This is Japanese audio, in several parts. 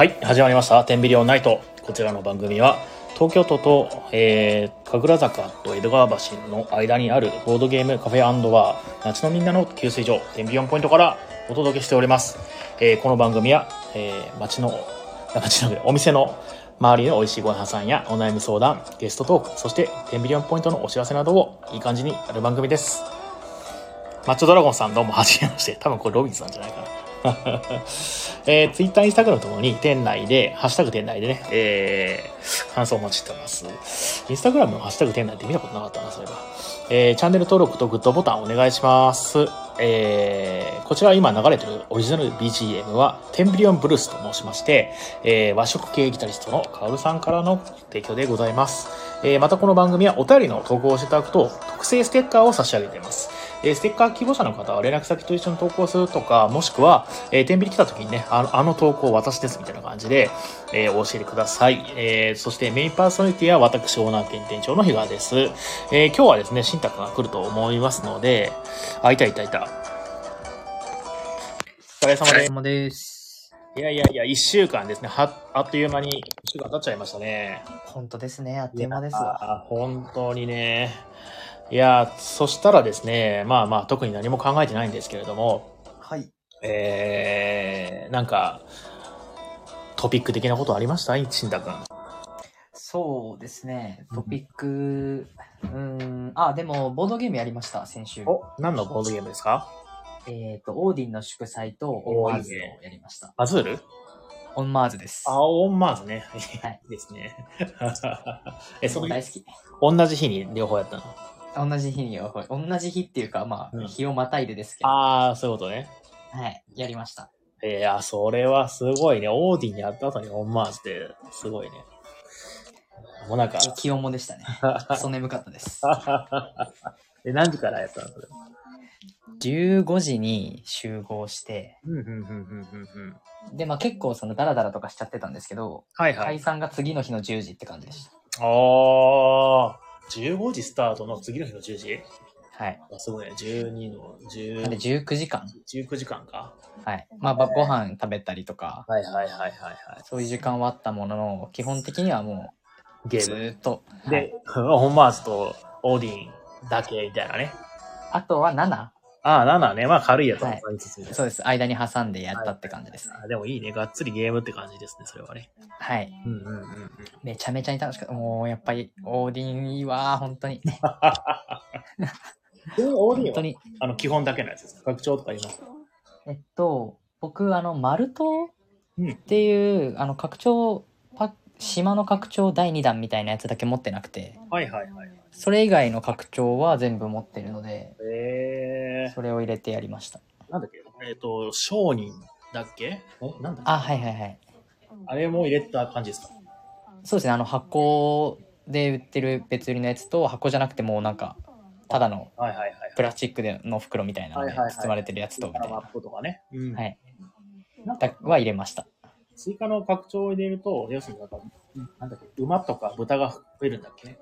はい、始まりました。テンビリオンナイト。こちらの番組は、東京都と、えー、神楽坂と江戸川橋の間にあるボードゲームカフェバー、街のみんなの給水所、テンビリオンポイントからお届けしております。えーこの番組は、えー、街の、あ街の、お店の周りの美味しいご飯屋さんやお悩み相談、ゲストトーク、そしてテンビリオンポイントのお知らせなどをいい感じにやる番組です。マッチョドラゴンさんどうもはじめまして。多分これロビンさんじゃないかな。えー、ツイッター、インスタグラムともに店内で、ハッシュタグ店内でね、えー、感想をお待ちしてます。インスタグラムのハッシュタグ店内って見たことなかったな、そういえば。えー、チャンネル登録とグッドボタンお願いします。えー、こちら今流れてるオリジナル BGM は、テンビリオンブルースと申しまして、えー、和食系ギタリストのカオルさんからの提供でございます。えー、またこの番組はお便りの投稿をしていただくと、特製ステッカーを差し上げています。えーステッカー希望者の方は連絡先と一緒に投稿するとか、もしくは、えー、天秤来た時にね、あの、あの投稿私ですみたいな感じで、えーお教えてください。えーそしてメインパーソナリティは私、オーナー兼店長の比嘉です。えー今日はですね、新宅が来ると思いますので、あ、いたいたいた。お疲れ様です。いやいやいや、一週間ですね。は、あっという間に一週間経っちゃいましたね。本当ですね。あっという間ですわ。あ本当にね。いや、そしたらですね、まあまあ、特に何も考えてないんですけれども、はい。えー、なんか、トピック的なことありました？そうですね。トピック、うーん、あ、でも、ボードゲームやりました、先週。お、何のボードゲームですか？えっ、と、オーディンの祝祭とオンマーズをやりました。アズール？オンマーズです。あ、オンマーズね。はい いいですね。え、その大好き。同じ日に両方やったの？同じ日に、同じ日っていうか、まあ、うん日をまたいでですけど、あー、そういうことね。はい、やりました。いや、それはすごいね。オーディンやった後にオンマーズって、すごいね。もうなんか、気温もでしたね。クソ眠かったです。え、何時からやったのそれ？15時に集合して、うん、うん、うん、うん、うんうん。で、まあ結構そのダラダラとかしちゃってたんですけど、はいはい。解散が次の日の10時って感じでした。あー、15時スタートの次の日の10時？はい。あすごいね。12の10なんで19時間？19時間か。はい。まあ、ばご飯食べたりとか、はいはいはいはいはい。そういう時間はあったものの、基本的にはもう、ずゲーム。ーっと。はいで、ホンマーズとオーディンだけみたいなね。あとは7。ああ、なんだね。まあ軽いやつはいそうです。間に挟んでやったって感じですね。あでもいいね。がっつりゲームって感じですね、それはね。はい。うんうんうんうん。めちゃめちゃに楽しかった。もう、やっぱり、オーディンいいわー、本当に。でもオーディンは。あの基本だけのやつですか？拡張とかありますか？えっと、僕、あの、マルトうんっていう、あの、拡張、パ島の拡張第2弾みたいなやつだけ持ってなくて、はいはいはい。それ以外の拡張は全部持ってるので、えー、それを入れてやりました。なんだっけ？えっ、と、商人だっけ？えなんだっけ？あ、はいはいはい。あれも入れた感じですか？そうですね、あの箱で売ってる別売りのやつと箱じゃなくてもうなんか、ただのはいはいはい。プラスチックでの袋みたいなのではいはいはい包まれてるやつとみたいな。マップとかね。うんはい。なんかだは入れました。追加の拡張を入れると、要するになんか、なんだっけ、馬とか豚が増えるんだっけ？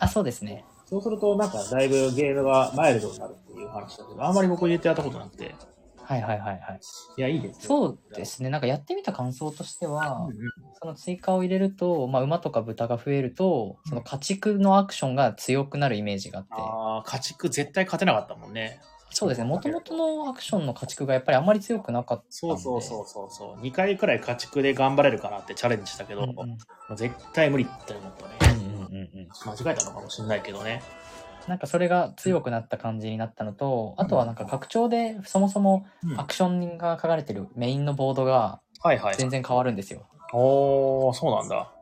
あ、そうですね。そうすると、なんか、だいぶゲームがマイルドになるっていう話だけど、あんまり僕入れてやったことなくて。はいはいはいはい。いや、いいですね。そうですね。なんかやってみた感想としてはうん、うんその追加を入れると、まあ馬とか豚が増えると、その家畜のアクションが強くなるイメージがあって、ああ、家畜絶対勝てなかったもんね。そうですね。もともとのアクションの家畜がやっぱりあんまり強くなかったんで。そうそうそうそうそう。2回くらい家畜で頑張れるかなってチャレンジしたけど、うんうん絶対無理って思ったね。間違えたのかもしれないけどね。なんかそれが強くなった感じになったのと、あとはなんか拡張でそもそもうんアクションが書かれてるメインのボードが。全然変わるんですよ。おー、そうなんだ。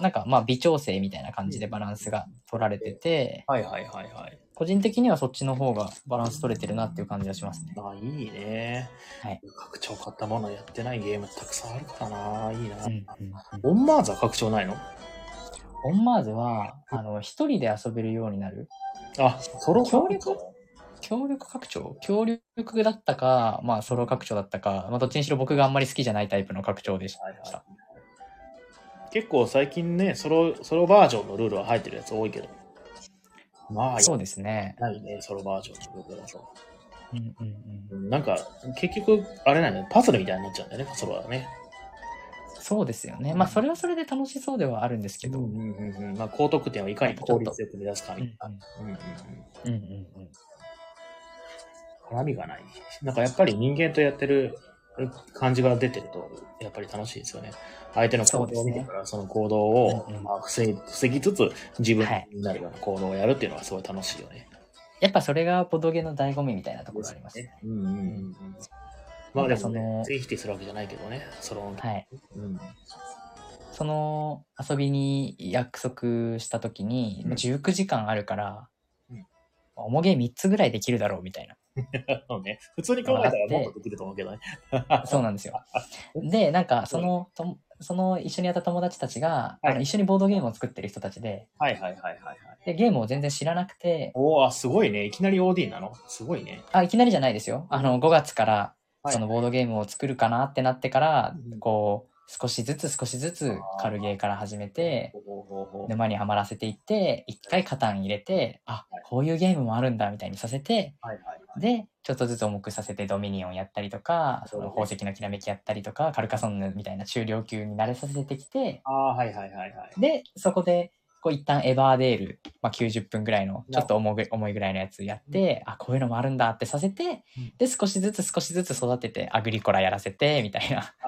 なんかまあ微調整みたいな感じでバランスが取られてて、はいはいはいはい。個人的にはそっちの方がバランス取れてるなっていう感じがしますね。あいいね。はい。拡張買ったものやってないゲームたくさんあるからな。いいな。うんうんオンマーズは拡張ないの？オンマーズは、あの、一人で遊べるようになるあ、ソロ協力？協力拡張？協力だったか、まあソロ拡張だったか、まあどっちにしろ僕があんまり好きじゃないタイプの拡張でした。はいはい結構最近ね、ソロ、ソロバージョンのルールは入ってるやつ多いけど。まあ、そうですね。ないね、ソロバージョンのルールだと。うんうんうん。うんなんか、結局、あれなんだよ、パズルみたいになっちゃうんだよね、ソロはね。そうですよね。まあ、それはそれで楽しそうではあるんですけど。うんうんうんうん。まあ、高得点をいかに効率よく目指すかみたいな。うんうんうん。うんうんうん。絡みがない。なんかやっぱり人間とやってる感じが出てると、やっぱり楽しいですよね。相手の行動を見てから、その行動を、まあ、防ぎ防ぎつつ、自分はいになるような行動をやるっていうのはすごい楽しいよね。やっぱそれがボドゲの醍醐味みたいなところありますね。うんうんうんうん。まあでも、否定するわけじゃないけどね。その、はい。うん。その遊びに約束した時に、うんもう19時間あるから、うんおもげ3つぐらいできるだろうみたいな。そうね。普通に考えたらもっとできると思うけどね。そうなんですよ。で、なんか、その、とその一緒にやった友達たちが、はいあの一緒にボードゲームを作ってる人たちで、はいはいはいはいはい。で、ゲームを全然知らなくて、おー、あすごいね。いきなり OD なの？すごいね。あ、いきなりじゃないですよ。あの、5月から、はいそのボードゲームを作るかなってなってからうん、こう、少しずつ少しずつ軽ゲーから始めて、沼にはまらせていって、一回カタン入れて、あはい、こういうゲームもあるんだみたいにさせて。で、ちょっとずつ重くさせてドミニオンやったりとか、その宝石のきらめきやったりとか、カルカソンヌみたいな中量級に慣れさせてきて、ああ、はいはいはいはい。で、そこで、こう一旦エバーデール、まあ、90分ぐらいの、ちょっと重い重いぐらいのやつやって、あ、こういうのもあるんだってさせてうん、で、少しずつ少しずつ育てて、アグリコラやらせて、みたいな。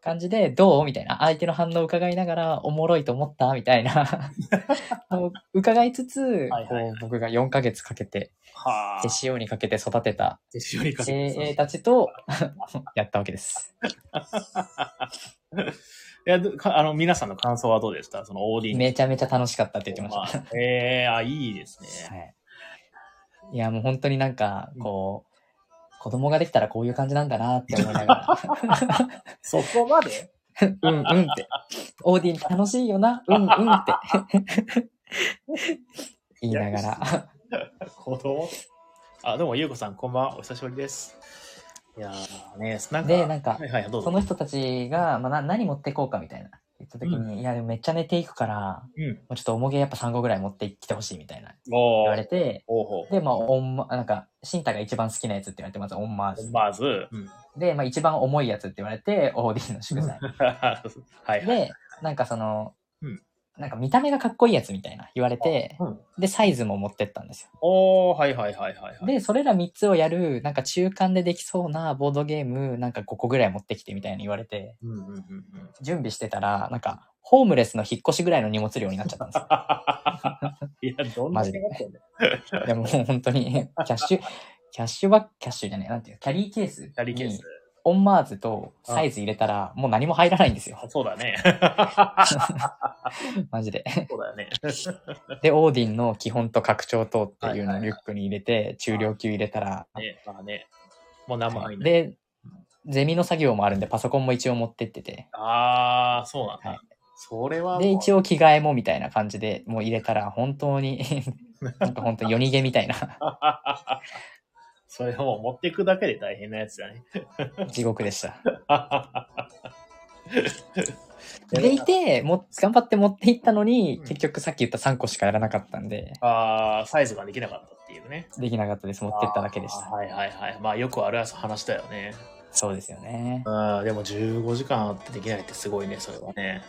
感じで、どう？みたいな、相手の反応を伺いながら、おもろいと思った？みたいな、を伺いつつ、僕が4ヶ月かけて、はあ。手塩にかけて育てた。精鋭たちとやったわけです。いや、あの、皆さんの感想はどうでした？その OD めちゃめちゃ楽しかったって言ってました。まあええあ、いいですね。はい。いや、もう本当になんか、こう、子供ができたらこういう感じなんだなって思いながら、そこまで？うんうんって、オーディン楽しいよな、うんうんって、言いながら、子供？あ、どうも、ゆうこさん、こんばんは。お久しぶりです。いやーね、なんか、でなんかはいはい、どうぞ。その人たちが、まあ、な何持ってこうかみたいな言った時に、いや、でもめっちゃ寝ていくから、うん。もうちょっと重げやっぱ3個ぐらい持ってきてほしいみたいなお言われて。で、まあ、オンマ、なんか、シンタが一番好きなやつって言われて、まずオンマーズ。まず、うん。で、まあ一番重いやつって言われて、オーディンの祝祭。はいはい。で、なんかその、うんなんか見た目がかっこいいやつみたいな言われて、うん。で、サイズも持ってったんですよ。おー、はいはいはいはいはい。で、それら3つをやる、なんか中間でできそうなボードゲーム、なんか5個ぐらい持ってきてみたいに言われて、うんうんうんうん。準備してたら、なんか、ホームレスの引っ越しぐらいの荷物量になっちゃったんですよ。いや、どんなマジで手がかってんだよでももう本当に、キャッシュ、キャッシュバック、キャッシュじゃない、なんていうのキャリーケースに。キャリーケース。オンマーズとサイズ入れたら、もう何も入らないんですよ。そうだね。マジで。そうだよね。で、オーディンの基本と拡張とっていうのをリュックに入れて、中量級入れたら、ね、まあね。もう何も入んない。で、ゼミの作業もあるんで、パソコンも一応持ってってて、ああ、そうなんだ。はいそれは。で、一応着替えもみたいな感じで、もう入れたら、本当に、なんか本当に夜逃げみたいな、それを持っていくだけで大変なやつだね。地獄でした。でいて、も頑張って持っていったのにうん、結局さっき言った3個しかやらなかったんで、ああ、サイズができなかったっていうね。できなかったです。持ってっただけでした。はいはいはい。まあよくある話だよね。そうですよね。うん、でも15時間あってできないってすごいね、それはね。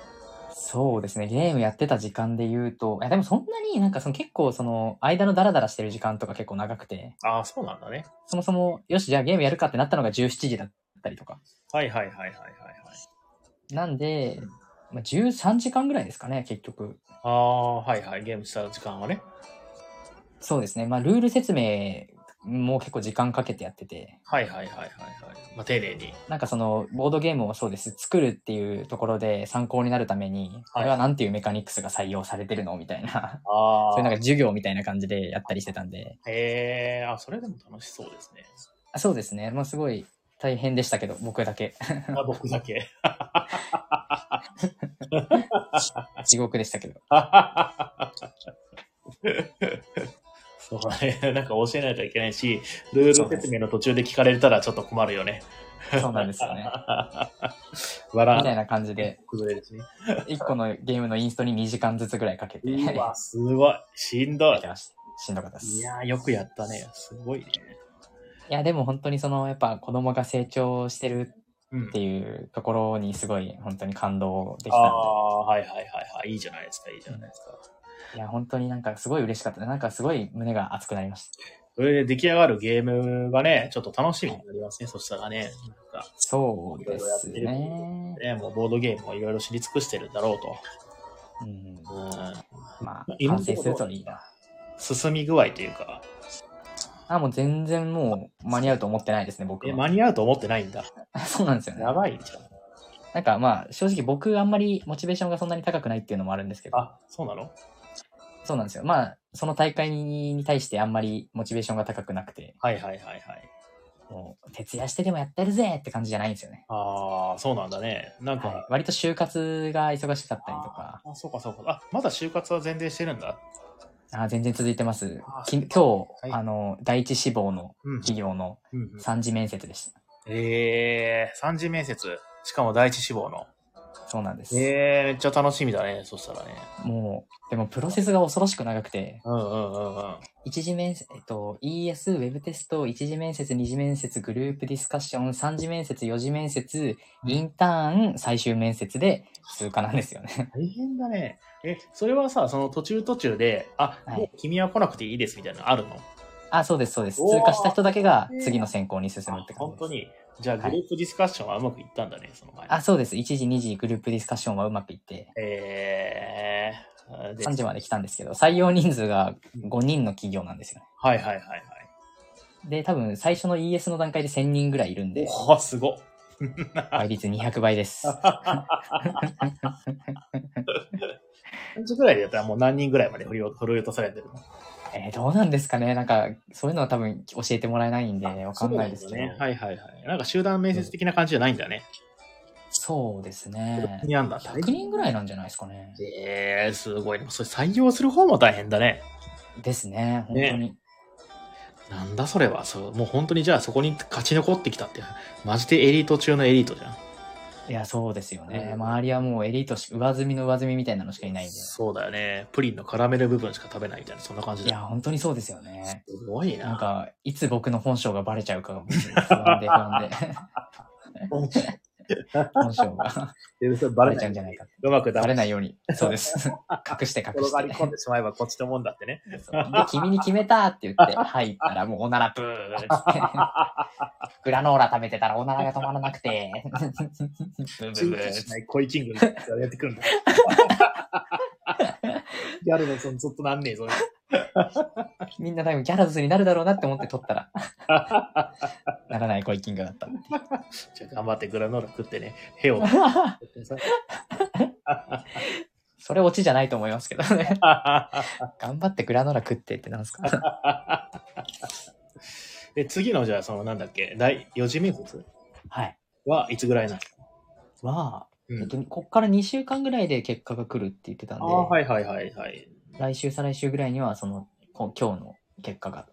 そうですね。ゲームやってた時間で言うと、いやでもそんなになんかその結構その間のダラダラしてる時間とか結構長くて、ああ、そうなんだね。そもそも、よし、じゃあゲームやるかってなったのが17時だったりとか。はいはいはいはいはいはい。なんでうん、まあ、13時間ぐらいですかね、結局。ああ、はいはい。ゲームした時間はね。そうですね。まあ、ルール説明も結構時間かけてやってて、はいはいはいはいはい。まあ丁寧に。なんかその、ボードゲームをそうです。作るっていうところで参考になるために、これはなんていうメカニクスが採用されてるのみたいな、ああ。そういうなんか授業みたいな感じでやったりしてたんで、へえ、あ、それでも楽しそうですね。あそうですね。まあ、すごい大変でしたけど、僕だけ。あ僕だけ。地獄でしたけど。そうだね。なんか教えないといけないし、ルール説明の途中で聞かれたらちょっと困るよね。そうなんですよね。笑みたいな感じで、崩れるしね。1個のゲームのインストに2時間ずつぐらいかけて、うわ、すごい。しんどいしんどかったです。いや、よくやったね。すごいね。でも本当にその、やっぱ子供が成長してるうんっていうところにすごい本当に感動できあたんあ、はいはいはいはい。いいじゃないですか、いいじゃないですか。で。いや、本当になんかすごい嬉しかった。なんかすごい胸が熱くなりました。それで出来上がるゲームがね、ちょっと楽しみになりますね、そしたらね。なんかそうですね。ね、もうボードゲームもいろいろ知り尽くしてるだろうと。うん。うん。まあ、完成するといいな。進み具合というか、あ、もう全然もう間に合うと思ってないですね、僕。間に合うと思ってないんだ。そうなんですよね。やばいじゃん。なんかまあ、正直僕あんまりモチベーションがそんなに高くないっていうのもあるんですけど、あ、そうなの？そうなんですよ。まあ、その大会に対してあんまりモチベーションが高くなくて、はいはいはいはい。もう、徹夜してでもやってるぜって感じじゃないんですよね。ああ、そうなんだね。なんか、はい、割と就活が忙しかったりとか、あ、そうかそうか。あ、まだ就活は全然してるんだ？あ全然続いてますあ。き今日、はいあの、第一志望のうん。企業のうんうん三次面接でした。ええー、三次面接。しかも第一志望の。そうなんです。ええー、めっちゃ楽しみだね。そしたらね。もう、でもプロセスが恐ろしく長くて、うんうんうんうん。一次面接、えっと、ES、ウェブテスト、一次面接、二次面接、グループディスカッション、三次面接、四次面接、インターン、最終面接で通過なんですよね。大変だね。え、それはさ、その途中途中で、あ、はいもう君は来なくていいですみたいなのあるの？あ、そうです、そうです。通過した人だけが次の選考に進むって感じです。本当に。じゃあ、グはいループディスカッションはうまくいったんだね、その前に。あ、そうです。一次、二次、グループディスカッションはうまくいって、えー、で3時まで来たんですけど、採用人数が5人の企業なんですよね。はいはいはいはい。で、多分最初の ES の段階で1000人ぐらいいるんで、おー、すごっ。倍率200倍です。何時ぐらいでやったらもう何人ぐらいまで振り落とされてるの？えーどうなんですかね？なんか、そういうのは多分教えてもらえないんで、わかんないですけど。ね。はいはいはい。なんか集団面接的な感じじゃないんだね。そうですね。にあんだ100人ぐらいなんじゃないですかね。ええー、すごい。それ採用する方も大変だね。ですね、本当に。なんだそれは。そう、もう本当にじゃあそこに勝ち残ってきたって。マジでエリート中のエリートじゃん。いや、そうですよね。うん周りはもうエリートし、上積みの上積みみたいなのしかいないんで。そうだよね。プリンのカラメル部分しか食べないみたいな、そんな感じだよ。いや、本当にそうですよね。すごいな。なんか、いつ僕の本性がバレちゃうかが僕不安で不安で。本性が ババレちゃうんじゃないか。うまくバだレないように。そうです。隠して隠転がり込んしでしまえばこっちのもんだってね。で、君に決めたって言って、入ったらもうおならブーって。グラノーラ食べてたらおならが止まらなくて。ブーブーブーない恋キングがやってくるんだ。ギャルのそのずっとなんねえぞ。みんな多分ギャラドスになるだろうなって思って撮ったら、ならない恋キングだった。っていう。じゃあ頑張ってグラノーラ食ってね、ヘを。それオチじゃないと思いますけどね。頑張ってグラノーラ食ってってなんですか。で、次のじゃあそのなんだっけ、第4次面接？はい。はい。つぐらい。なのは、うんえっと、こっから2週間ぐらい。で結果が来るって言ってたんで、ああ、はい。はい。はい。はい。来週、再来週ぐらいには、その、こ今日の結果が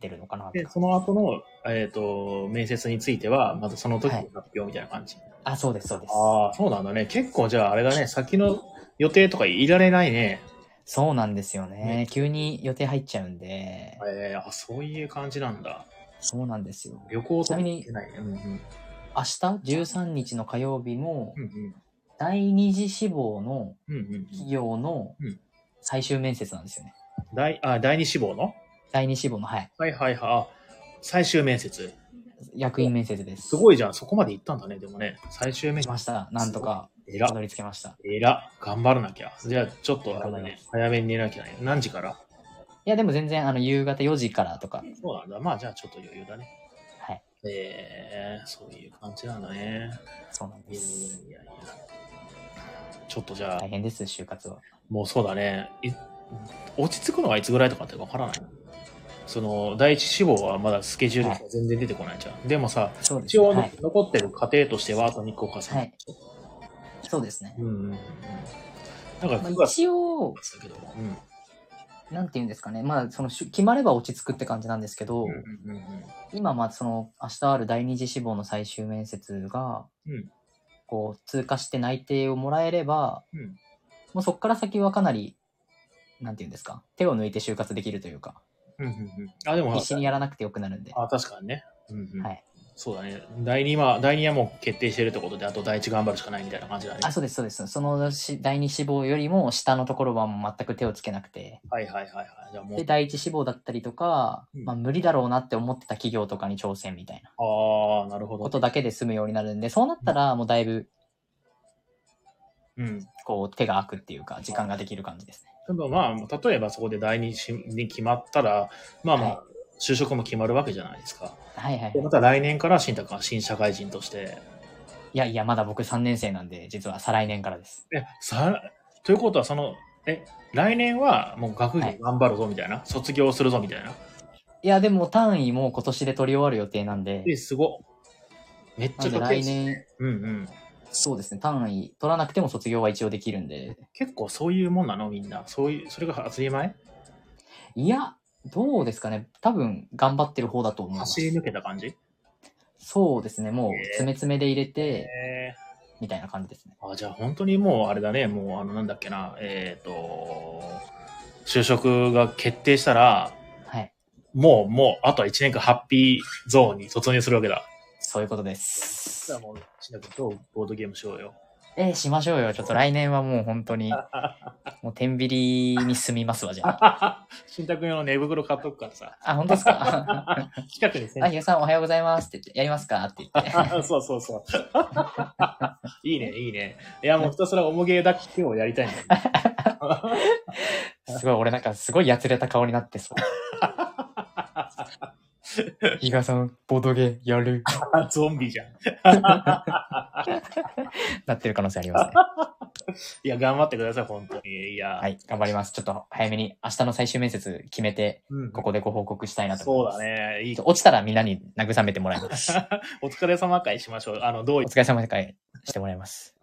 出るのかなで、その後の、えっ、と、面接については、まずその時のはい発表みたいな感じ。あ、そうです、そうです。ああ、そうなんだね。結構じゃああれだね、先の予定とかいられないね。そうなんですよね。ね急に予定入っちゃうんで、えー、あ、そういう感じなんだ。そうなんですよ。旅行とか行けないね。うんうん。明日、13日の火曜日もう、ん第二次志望のうん。うんうん。企業のうん最終面接なんですよね。第、あ、第二志望の？第二志望の、はい。はいはいはい。あ最終面接。役員面接です。すごいじゃん。そこまで行ったんだね。でもね、最終面接。来ました。なんとか、えらた。どり着けました。えら。頑張らなきゃ。じゃあ、ちょっとね。早めに寝なきゃね。何時から？いや、でも全然、あの、夕方4時からとか、そうなんだ。まあ、じゃあちょっと余裕だね。はい。えー、そういう感じなんだね。そうなんです。やいやいや。ちょっとじゃあ大、変です、就活は。もうそうだね。い落ち着くのはいつぐらいとかってわからないその、第一志望はまだスケジュールが全然出てこないじゃん。でもさ、一応、はい。残ってる過程としてはあと2個かさ。はいそうですね。うんうんうん。なんかまあ9月一応。うん。なんて言うんですかね。まあ、その、し決まれば落ち着くって感じなんですけど、今、まあ、その、明日ある第二次志望の最終面接が、うんこう、通過して内定をもらえれば、うんもうそこから先はかなり、なんて言うんですか。手を抜いて就活できるというか、うんうんうん。あ、でも、必死にやらなくてよくなるんで。あ、確かにね。うんうん。はい。そうだね。第2は、第2はもう決定してるってことで、あと第1頑張るしかないみたいな感じだね。あ、そうです、そうです。そのし第二志望よりも下のところはもう全く手をつけなくて。はいはいはいはい。じゃあもうで、、第一志望だったりとか、うんまあ無理だろうなって思ってた企業とかに挑戦みたいなああ、なるほど。ことだけで済むようになるんで、そうなったらもうだいぶ、うん。こう手が空くっていうか、時間ができる感じですね。でもまあ、例えばそこで第2しに決まったら、まあまあ、はい就職も決まるわけじゃないですか。はいはいで、。また来年から新太君は新社会人として、いやいや、まだ僕3年生なんで、実は再来年からです。え、さ、ということはその、え、来年はもう学業頑張るぞみたいな、卒業するぞみたいな？いや、でも単位も今年で取り終わる予定なんで、え、すごっ。めっちゃかっこいい年、うんうん。そうですね、単位取らなくても卒業は一応できるんで、結構そういうもんなのみんな。そういう、それが当たり前？いや、どうですかね、多分頑張ってる方だと思います。走り抜けた感じ？そうですね、もう詰め詰めで入れて、えみたいな感じですね。ー、あ、じゃあ本当にもうあれだね、もうあのなんだっけな、えっ、と、就職が決定したら、はい。もう、もう、あとは1年間ハッピーゾーンに突入するわけだ。そういうことですじゃあ。もう、しなくとボードゲームしようよ。えーしましょうよ。ちょっと来年はもう本当に、もう天秤に住みますわ、じゃあ。新宅用の寝袋買っとくからさ。あ、本当ですか？近くにセンあ、ひがさんおはようございますって言って、やりますか？って言って。そうそうそう。いいね、いいね。いや、もうひたすら重ゲーだけをやりたいんだよね。すごい、俺なんかすごいやつれた顔になってそう。ひがさん、ボードゲーやる。ゾンビじゃん。なってる可能性ありますね。いや、頑張ってください、本当に。いや、はい、頑張ります。ちょっと早めに明日の最終面接決めて、うん、ここでご報告したいなとそう思います。だね。いい。落ちたらみんなに慰めてもらいます。お疲れ様会しましょう。あの、どういお疲れ様で会してもらいます。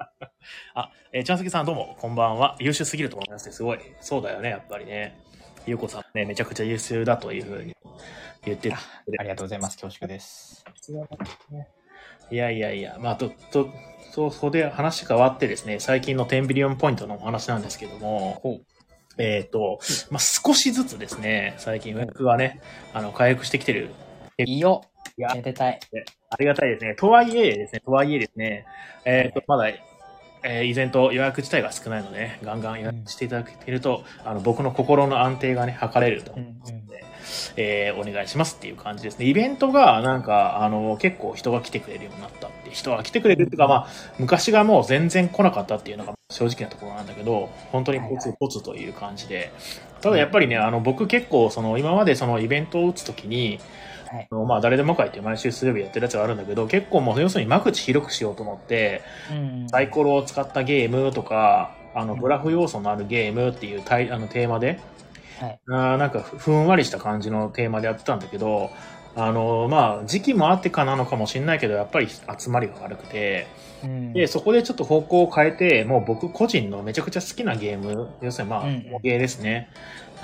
えー、ちゃんすけさんどうも、こんばんは。優秀すぎると思いますね。すごい。そうだよね、やっぱりね。ゆうこさんね、めちゃくちゃ優秀だというふうに言ってた。ありがとうございます。恐縮です。いやいやいや、まあ、と、と、そう、そこで話変わってですね、最近の10ビリオンポイントのお話なんですけども。えっ、と、まあ、少しずつですね、最近予約がね、あの、回復してきてる。いいよ。いやめでたい。ありがたいですね。とはいえですね、とはいえですね、えっ、と、まだ、えー依然と予約自体が少ないので、ね、ガンガン予約していただけると、あの、僕の心の安定がね、図れるとうんうんえーお願いしますっていう感じですね。イベントが、なんか、あの、結構人が来てくれるようになったって、人が来てくれるっていうか、まあ、昔がもう全然来なかったっていうのが正直なところなんだけど、本当にポツポツという感じで。ただやっぱりね、あの、僕結構、その、今までそのイベントを打つときに、はい。まあ、誰でも会って毎週水曜日やってるやつがあるんだけど、結構もう、要するに間口広くしようと思って、うんサイコロを使ったゲームとか、あの、うんグラフ要素のあるゲームっていうタイあのテーマで、はい。あーなんかふふんわりした感じのテーマでやってたんだけど、あの、まあ、時期もあってかなのかもしれないけど、やっぱり集まりが悪くて、うん。で、そこでちょっと方向を変えて、もう僕個人のめちゃくちゃ好きなゲーム、要するにまあ、うんゲーですね。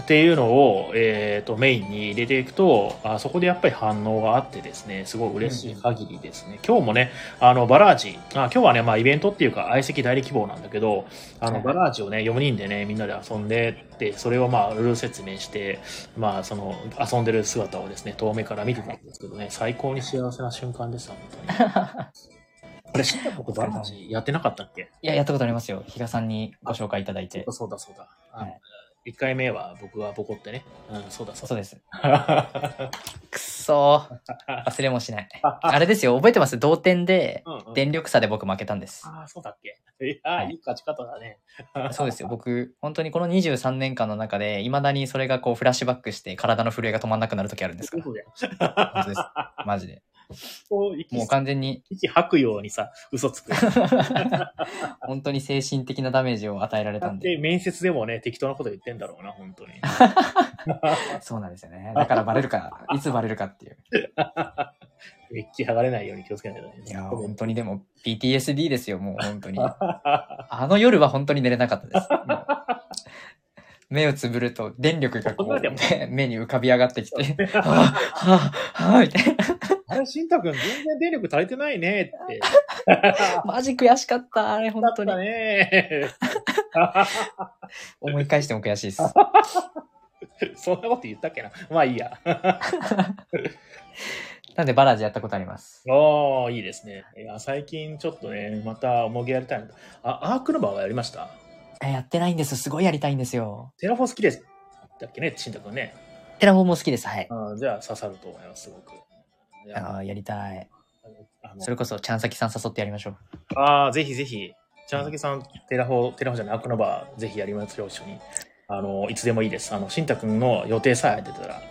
っていうのを、えっ、と、メインに入れていくと、あそこでやっぱり反応があってですね、すごい嬉しい限りですね。今日もね、あの、バラージ、あ今日はね、まあ、イベントっていうか、相席代理希望なんだけど、あの、はいバラージをね、4人でね、みんなで遊んでって、それをまあ、ルール説明して、まあ、その、遊んでる姿をですね、遠目から見てたんですけどね、最高に幸せな瞬間でした、本当に。あれ、知ったことバラージやってなかったっけ？いや、やったことありますよ。比嘉さんにご紹介いただいて。そうだそうだ。はい1回目は僕がボコってね。うん、そうだそうそうです。だ。くっそー。忘れもしない。あれですよ、覚えてます？同点で、うんうん電力差で僕負けたんです。ああ、そうだっけ？いや、はいいい勝ち方だね。そうですよ。僕、本当にこの23年間の中で、未だにそれがこうフラッシュバックして体の震えが止まんなくなる時あるんですから。本当です。マジで。こう息もう完全に、息吐くようにさ、嘘つく。本当に精神的なダメージを与えられたんで。で、面接でもね、適当なこと言ってんだろうな、本当に。そうなんですよね。だからバレるか、いつバレるかっていう。めっちゃ剥がれないように気をつけないとね。いやー、本当にでも PTSD ですよ、もう本当に。あの夜は本当に寝れなかったです。目をつぶると電力がこう、目に浮かび上がってきて、はぁ、はぁ、はぁ、みたいな。あれ、しんたくん全然電力足りてないねって。マジ悔しかった、あれ本当に。ね。思い返しても悔しいです。そんなこと言ったっけな。まあいいや。なんでバラージやったことあります。ああ、いいですね。いや、最近ちょっとね、また模擬やりたいなと。あ、アークノバはやりました？え、やってないんです。すごいやりたいんですよ。テラフォー好きです。だっけね、しんたくんね。テラフォーも好きです。はい。あーじゃあ刺さると思います、すごく。あーやりたい。それこそ、ちゃんさきさん誘ってやりましょう。ああ、ぜひぜひ。ちゃんさきさん、テラフォー、テラフォーじゃない、アークノバぜひやりますよ、一緒に。あの、いつでもいいです。あの、しんたくんの予定さえ出てたら、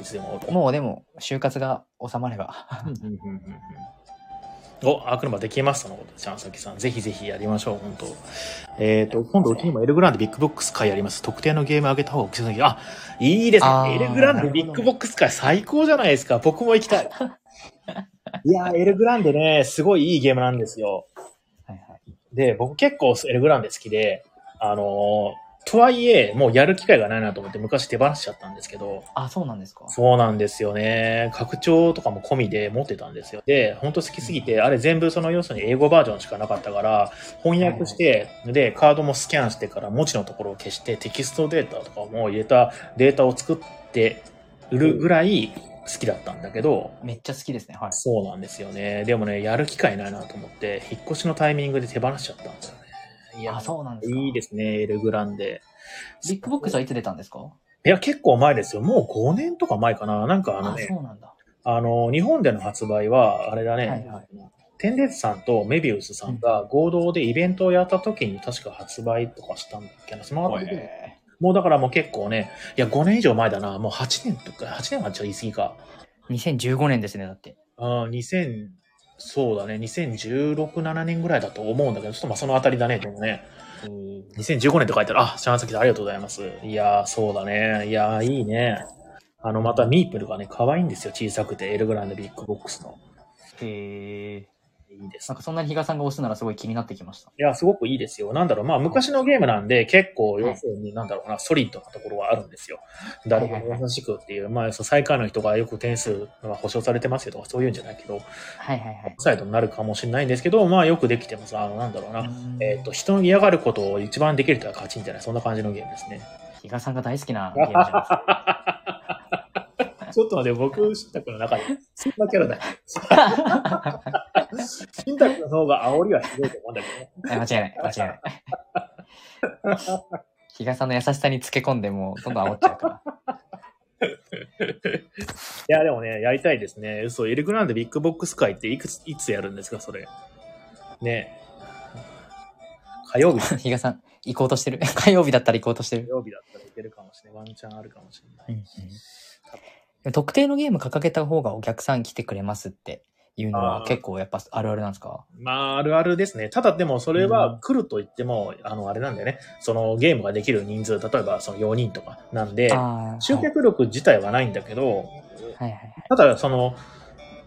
いつでも。もうでも、就活が収まれば。お、アークノバできましたのこと、ちゃんさきさん。ぜひぜひやりましょう、本当えっ、と、今度うちにもエルグランデビッグボックス会あります。特定のゲーム上げた方があ、いいですね。あーエルグランデビッグボックス会最高じゃないですか。僕も行きたい。いやー、エルグランデね、すごいいいゲームなんですよ。はいはい。で、僕結構エルグランデ好きで、あのーとはいえ、もうやる機会がないなと思って昔手放しちゃったんですけど、あ、そうなんですか。そうなんですよね。拡張とかも込みで持ってたんですよ。で、本当好きすぎて、あれ全部その要するに英語バージョンしかなかったから、翻訳して、で、カードもスキャンしてから文字のところを消して、テキストデータとかも入れたデータを作って売るぐらい好きだったんだけど、めっちゃ好きですね。はい。そうなんですよね。でもね、やる機会ないなと思って、引っ越しのタイミングで手放しちゃったんですよね。いやあ、、そうなんですか。いいですね、エルグランデ。ビッグボックスはいつ出たんですか？いや、結構前ですよ。もう5年とか前かな。なんかあのあ、ね、そうなんだ。あの、日本での発売は、あれだね、はいはいテンデツさんとメビウスさんが合同でイベントをやった時に確か発売とかしたんだっけな。その後でへもうだからもう結構ね、いや、5年以上前だな。もう8年とか、8年はちょっと言い過ぎか。ー2015年ですね、だって。あー2000、そうだね、2016、7年ぐらいだと思うんだけど、ちょっとまあそのあたりだね、でもね。2015年って書いてある。あ、シャンサキさんありがとうございます。いやー、そうだね。いやー、いいね。あの、またミープルがね、可愛いんですよ。小さくて、エルグランドビッグボックスの。へえ。いいですなんかそんなに比嘉さんが押すならすごい気になってきました。いや、すごくいいですよ。なんだろう、まあ、昔のゲームなんで、結構、要するに、なんだろうな、ソリッドなところはあるんですよ。誰でも優しくっていう、まあ、最下位の人がよく点数は保証されてますよとか、そういうんじゃないけど、はいはいはい。サイドになるかもしれないんですけど、まあ、よくできてます。あの、なんだろうな。えっ、っと、人の嫌がることを一番できる人が勝ちみたいな、そんな感じのゲームですね。比嘉さんが大好きなゲームじゃないですか。ちょっと待って、僕、新宅の中で、そんなキャラだよ。新宅の方が煽りはひどいと思うんだけどね。間違いない、間違いない。比嘉さんの優しさにつけ込んでもうどんどん煽っちゃうから。いや、でもね、やりたいですね。そう、エルグランデビッグボックス会っていくつ、いつやるんですか、それ。ね。火曜日、火比嘉さん、行こうとしてる。火曜日だったら行こうとしてる。曜日だったらいけるかもしれない。ワンチャンあるかもしれない。特定のゲーム掲げた方がお客さん来てくれますっていうのあはー結構やっぱあるあるなんですか？まあ、あるあるですね。ただでも、それはうん来ると言っても、あの、あれなんだよね。そのゲームができる人数、例えばその4人とかなんで。集客力自体はないんだけど、はい。ただ、その、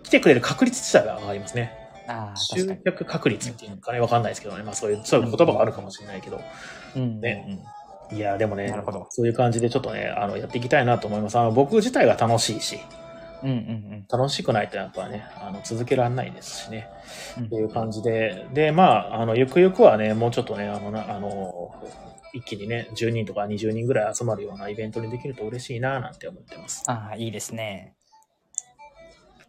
来てくれる確率自体は上がりますね。ああ、確集。客確率っていうのかね、わかんないですけどね。まあそういう、そういう言葉があるかもしれないけど。うんねうんうんいや、でもねなるほど、そういう感じでちょっとね、あの、やっていきたいなと思います。あの、僕自体が楽しいし、うんうん楽しくないとやっぱね、あの、続けられないですしね。うん。っていう感じで、で、まあ、あの、ゆくゆくはね、もうちょっとね、あの、なあの、一気にね、10人とか20人ぐらい集まるようなイベントにできると嬉しいな、なんて思ってます。ああ、いいですね。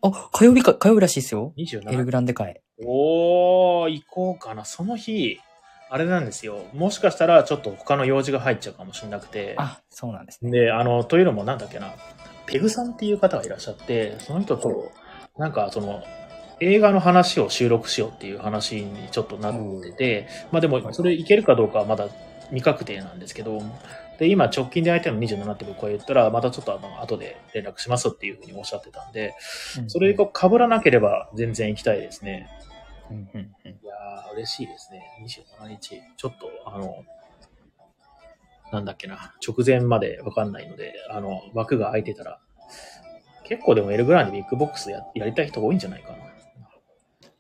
あ、火曜日か、火曜日らしいですよ。エル27グランデ会。おー、行こうかな。その日、あれなんですよ。もしかしたら、ちょっと他の用事が入っちゃうかもしれなくて。あ、そうなんですね。で、あの、というのもなんだっけな、ペグさんっていう方がいらっしゃって、その人と、なんかその、映画の話を収録しようっていう話にちょっとなってて、まあでも、それいけるかどうかはまだ未確定なんですけど、で、今直近で相手の27って僕は言ったら、またちょっとあの、後で連絡しますっていうふうにおっしゃってたんで、うんそれが被らなければ全然行きたいですね。うんうんうん嬉しいですね。27日。ちょっと、あの、なんだっけな、直前までわかんないので、あの、枠が空いてたら、結構でもエルグランデビッグボックスややりたい人が多いんじゃないかな。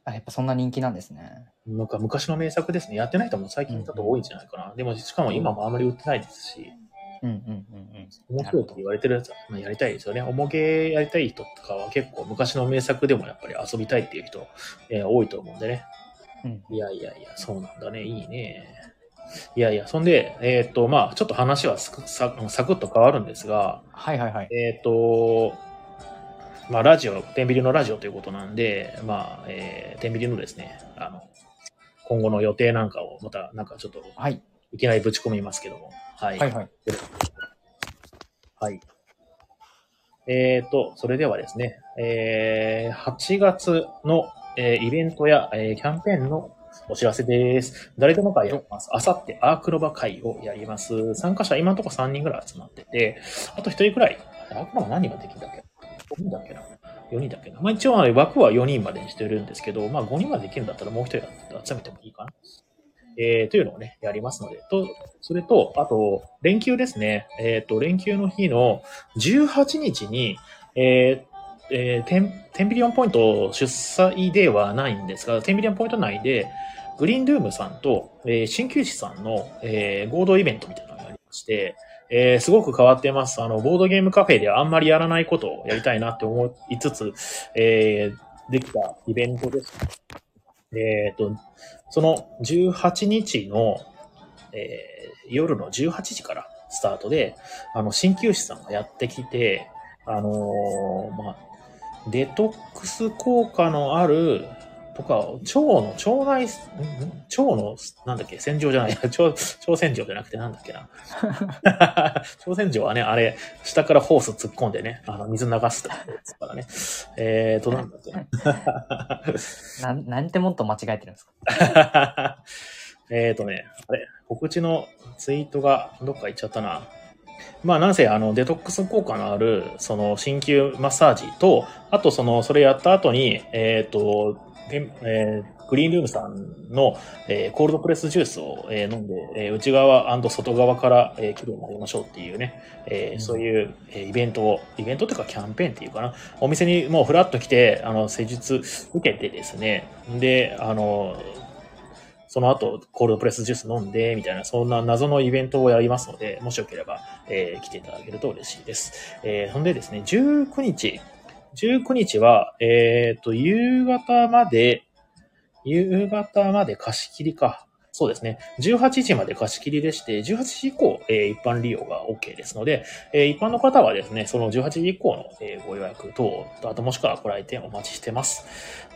あ、やっぱそんな人気なんですね。なんか昔の名作ですね。やってない人も最近だと多いんじゃないかな。でも、しかも今もあまり売ってないですし、うんうんうんうん。面白いって言われてるやつはまあやりたいですよね。重げやりたい人とかは結構昔の名作でもやっぱり遊びたいっていう人、えー多いと思うんでね。うんいやいやいや、そうなんだね。いいね。いやいや、そんで、えっ、と、まあちょっと話はすくさサクッと変わるんですが、はいはいはい。えっ、と、まあ、ラジオ、天秤のラジオということなんで、まあ、えー、天秤のですね、あの、今後の予定なんかを、また、なんかちょっと、はい。いきなりぶち込みますけども。はい。はいはい。はい。えーと、それではですね、えー、8月の、えーイベントや、えーキャンペーンのお知らせです。誰でも会やります。あさってアークノバ会をやります。参加者今のところ3人ぐらい集まってて、あと1人くらい。アークノバ何ができるんだっけ ?5 人だっけな ?4 人だっけな？まあ一応枠は4人までにしてるんですけど、まあ5人までできるんだったらもう1人集めてもいいかな。えー、というのをね、やりますので、と、それと、あと、連休ですね。えっ、と、連休の日の18日に、えーえー、テン、テンビリオンポイント主催ではないんですが、テンビリオンポイント内で、グリーンルームさんと、えー、鍼灸師さんの、えー合同イベントみたいなのがありまして、えーすごく変わってます。あの、ボードゲームカフェではあんまりやらないことをやりたいなって思いつつ、えーできたイベントです。えっ、と、その18日の、えー夜の18時からスタートで、あの、鍼灸師さんがやってきて、あのーまあ、デトックス効果のある、とか、腸の、腸内、腸の、なんだっけ、洗浄じゃない、腸、腸洗浄じゃなくてなんだっけな。腸洗浄はね、あれ、下からホース突っ込んでね、あの、水流すってやつからね。えーと、なんだっけな。なん、なんてもっと間違えてるんですか？えーとね、あれ、告知のツイートがどっか行っちゃったな。まあ、なんせ、あの、デトックス効果のある、その、鍼灸マッサージと、あと、その、それやった後に、えっ、と、でえーグリーンルームさんの、えーコールドプレスジュースを、えー飲んで、えー内側外側から、えー、気分になりましょうっていうね、えーうん。そういう、えーイベントを、イベントというかキャンペーンっていうかな、お店にもうフラッと来て、あの、施術受けてですね、で、あの、その後、コールドプレスジュース飲んで、みたいな、そんな謎のイベントをやりますので、もしよければ、えー来ていただけると嬉しいです。えー、ほんでですね、19日、19日は、えっ、と、夕方まで、夕方まで貸し切りか。そうですね。18時まで貸し切りでして、18時以降、え一般利用が OK ですので、え一般の方はですね、その18時以降の、えご予約等、あともしくはご来店お待ちしてます。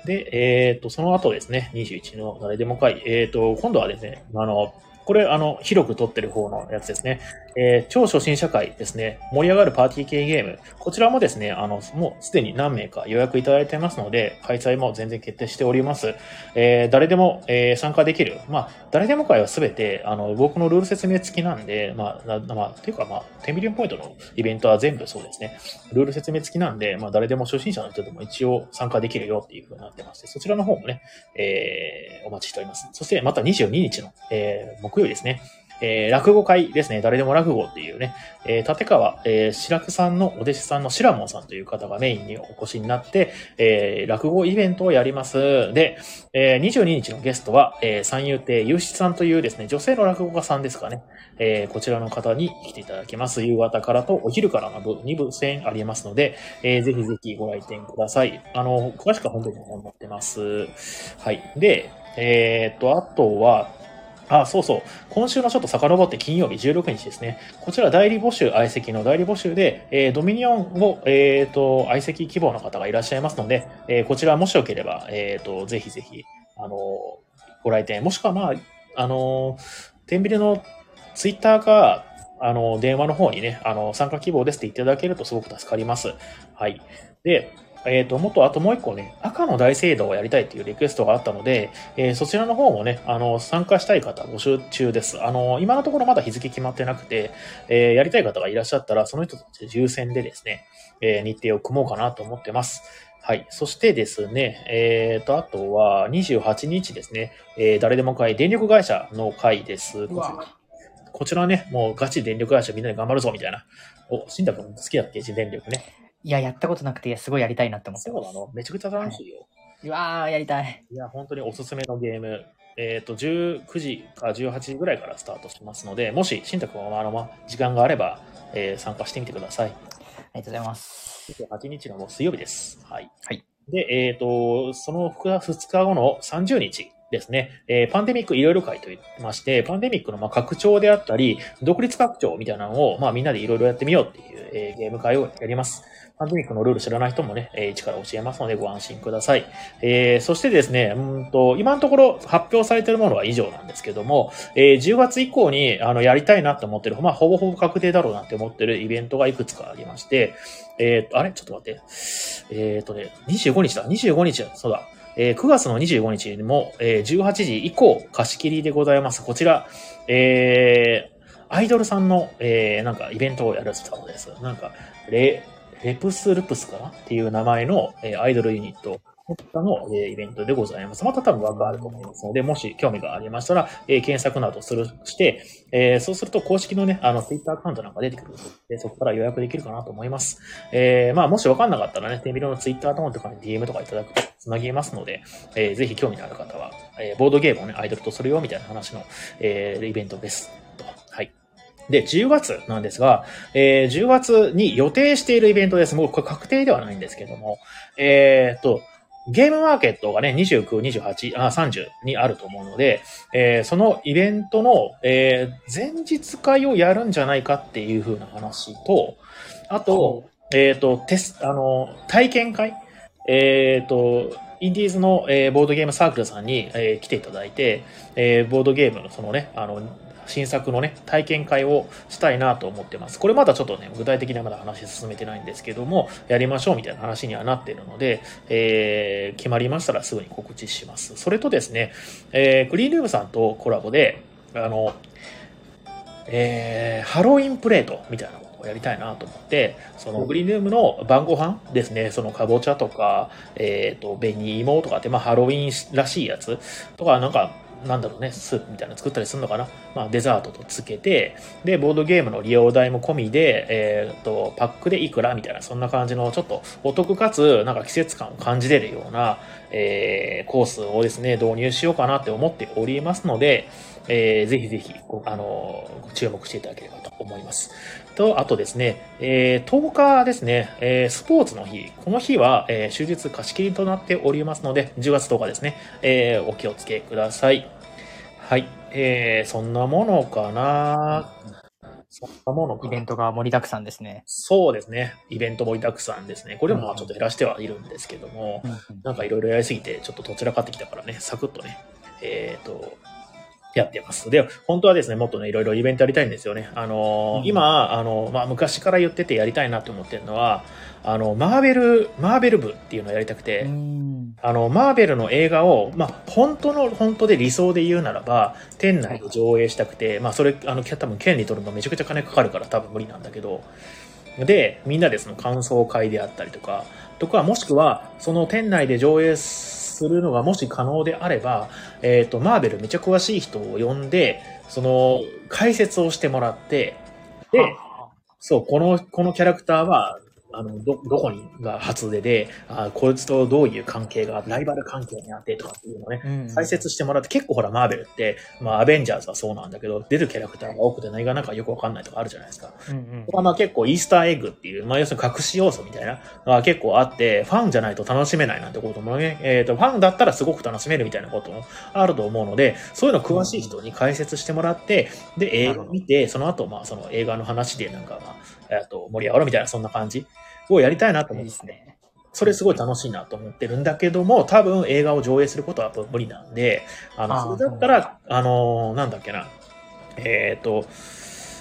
で、えっ、と、その後ですね、21の誰でも会、えっ、と、今度はですね、あの、これ、あの、広く撮ってる方のやつですね。えー超初心者会ですね。盛り上がるパーティー系ゲーム。こちらもですね、あの、もうすでに何名か予約いただいてますので、開催も全然決定しております。えー誰でも、えー参加できる。まあ、誰でも会はすべて、あの、僕のルール説明付きなんで、まあ、なまあ、ていうかまあ、10ミリオンポイントのイベントは全部そうですね。ルール説明付きなんで、まあ、誰でも初心者の人でも一応参加できるよっていう風になってまして、そちらの方もね、えーお待ちしております。そして、また22日の、えー木曜日ですね。えー落語会ですね。誰でも落語っていうね、えー立川、えー白くさんのお弟子さんの白門さんという方がメインにお越しになって、えー落語イベントをやります。で、えー22日のゲストは、えー三遊亭ゆうしさんというですね、女性の落語家さんですかね。えーこちらの方に来ていただきます。夕方からとお昼からの部2部戦ありますので、えーぜひぜひご来店ください。あの、詳しくは本当に思ってます。はい。で、えーっと、あとは、あ、そうそう。今週のちょっと遡って金曜日16日ですね。こちら代理募集、相席の代理募集で、えードミニオンを、えーと、相席希望の方がいらっしゃいますので、えーこちらもしよければ、えっと、ぜひぜひ、あの、ご来店、もしくはまあ、あの、天秤のツイッターか、あの、電話の方にね、あの、参加希望ですって言っていただけるとすごく助かります。はい。で、えっ、と、もっとあともう一個ね、赤の大聖堂をやりたいっていうリクエストがあったので、えーそちらの方もね、あの、参加したい方募集中です。あの、今のところまだ日付決まってなくて、えーやりたい方がいらっしゃったら、その人たち優先でですね、えー日程を組もうかなと思ってます。はい。そしてですね、えっ、と、あとは28日ですね、えー誰でも会、電力会社の会です。こちらね、もうガチ電力会社みんなで頑張るぞみたいな。お、新太君好きだっけ？電力ね。いや、やったことなくて、すごいやりたいなって思ってます。そうなの？めちゃくちゃ楽しいよ。うわー、やりたい。いや、本当におすすめのゲーム。えっ、と、19時か18時ぐらいからスタートしますので、もし、新太君はあの、ま時間があれば、えー参加してみてください。ありがとうございます。28日のもう水曜日です。はい。はい。で、えっ、と、その2日後の30日ですね、えーパンデミックいろいろ会と言ってまして、パンデミックのまあ拡張であったり、独立拡張みたいなのを、まあみんなでいろいろやってみようっていう、えーゲーム会をやります。パンデミックのルール知らない人もね、えー一から教えますのでご安心ください。えーそしてですね、うんと、今のところ発表されているものは以上なんですけども、えー10月以降に、あの、やりたいなと思ってる、まあ、ほぼほぼ確定だろうなって思ってるイベントがいくつかありまして、えーと、あれ？ちょっと待って。えーとね、25日だ。25日だ。そうだ。えー9月の25日にも、えー18時以降貸し切りでございます。こちら、えーアイドルさんの、えーなんかイベントをやるそうです。なんか、レ、レプスルプスかな？っていう名前の、えーアイドルユニットの、えーイベントでございます。また多分枠あると思いますので、もし興味がありましたら、えー検索などするして、えーそうすると公式のね、あの、Twitter アカウントなんか出てくるので、そこから予約できるかなと思います。えーまあ、もしわかんなかったらね、テンビロの Twitter アカウントとかに DM とかいただくと繋げますので、えーぜひ興味のある方は、えーボードゲームをね、アイドルとするよみたいな話の、えーイベントです。はい。で、10月なんですが、えー10月に予定しているイベントです。もうこれ確定ではないんですけども、えーっと、ゲームマーケットがね、29、28、あ、30にあると思うので、えーそのイベントの、えー前日会をやるんじゃないかっていう風な話と、あと、えっ、と、テス、あの、体験会えっ、と、インディーズの、えーボードゲームサークルさんに、えー来ていただいて、えーボードゲームのそのね、あの、新作のね、体験会をしたいなと思ってます。これまだちょっとね、具体的にはまだ話進めてないんですけども、やりましょうみたいな話にはなっているので、えー決まりましたらすぐに告知します。それとですね、えークリーンルームさんとコラボで、あの、えーハロウィンプレートみたいなことをやりたいなと思って、そのグリーンルームの晩ご飯ですね、そのかぼちゃとか、えっ、と、紅芋とかって、まあハロウィンらしいやつとか、なんか、なんだろうね、スープみたいなの作ったりするのかな。まあデザートとつけて、で、ボードゲームの利用代も込みで、えっ、と、パックでいくらみたいな、そんな感じの、ちょっとお得かつ、なんか季節感を感じれるような、えーコースをですね、導入しようかなって思っておりますので、えーぜひぜひ、あの注目していただければ思います。と、あとですね、えー10日ですね、えースポーツの日。この日は、えー終日貸し切りとなっておりますので、10月10日ですね、えーお気をつけください。はい。えーそんなものかなそんなものイベントが盛りだくさんですね。そうですね。イベント盛りだくさんですね。これもまあちょっと減らしてはいるんですけども、なんかいろいろやりすぎて、ちょっとどちらかってきたからね、サクッとね、えっ、と、やってます。で、本当はですね、もっとね、いろいろイベントやりたいんですよね。あのーうん今、あの、まあ、昔から言っててやりたいなと思ってるのは、あの、マーベル、マーベル部っていうのをやりたくて、うん。あの、マーベルの映画を、まあ、本当の、本当で理想で言うならば、店内で上映したくて、まあ、それ、あの、多分、権利取るのめちゃくちゃ金かかるから多分無理なんだけど、で、みんなでその感想会であったりとか、とか、もしくは、その店内で上映するのがもし可能であれば、えっ、と、マーベルめちゃ詳しい人を呼んで、その、解説をしてもらって、で、そう、この、このキャラクターは、あの、ど、どこにが初出で、あこいつとどういう関係が、ライバル関係にあってとかっていうのをね、うん解説してもらって、結構ほら、マーベルって、まあ、アベンジャーズはそうなんだけど、出るキャラクターが多くて何がなんかよくわかんないとかあるじゃないですか。うんうん。まあ結構イースターエッグっていう、まあ要するに隠し要素みたいなのが結構あって、ファンじゃないと楽しめないなんてこともね、えっ、と、ファンだったらすごく楽しめるみたいなこともあると思うので、そういうの詳しい人に解説してもらって、で、映画見て、その後、まあその映画の話でなんかまあ、えっと、盛り上がるみたいなそんな感じをやりたいなと思ってね。それすごい楽しいなと思ってるんだけども、多分映画を上映することは無理なんで、あの、それだったら、あのーなんだっけな、えっ、と、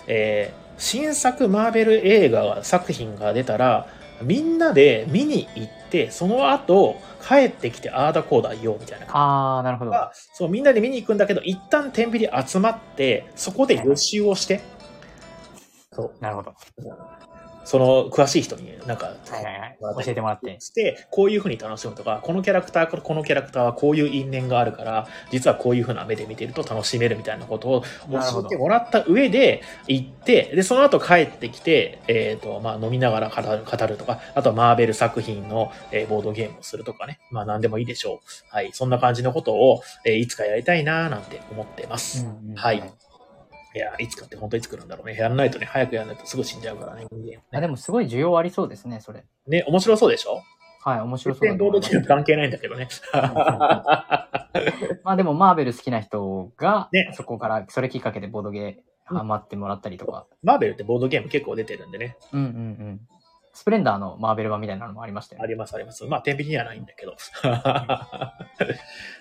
えー新作マーベル映画作品が出たら、みんなで見に行って、その後、帰ってきてああだこうだ言おうみたいな感ああ、なるほど。そう、みんなで見に行くんだけど、一旦天秤で集まって、そこで予習をして、そう、なるほど。その詳しい人になんか、はいはいはい。教えてもらって。して、こういう風に楽しむとか、このキャラクターこのキャラクターはこういう因縁があるから、実はこういう風な目で見てると楽しめるみたいなことを教えてもらった上で行って、で、その後帰ってきて、えっ、と、まあ飲みながら語る語るとか、あとはマーベル作品の、えーボードゲームをするとかね、まあ何でもいいでしょう。はい、そんな感じのことを、えーいつかやりたいなーなんて思ってます。うんうんはい。いや、いつかって本当いつ来るんだろうね。やらないとね、早くやらないとすぐ死んじゃうからね。人間あでもすごい需要ありそうですね、それ。ね、面白そうでしょ？はい、面白そうだ全然ボードゲーム関係ないんだけどね。まあでもマーベル好きな人が、ねそこから、それきっかけでボードゲーハマってもらったりとか。マーベルってボードゲーム結構出てるんでね。うんうんうん。スプレンダーのマーベル版みたいなのもありましたよね。ありますあります。まあ、天秤にはないんだけど。あ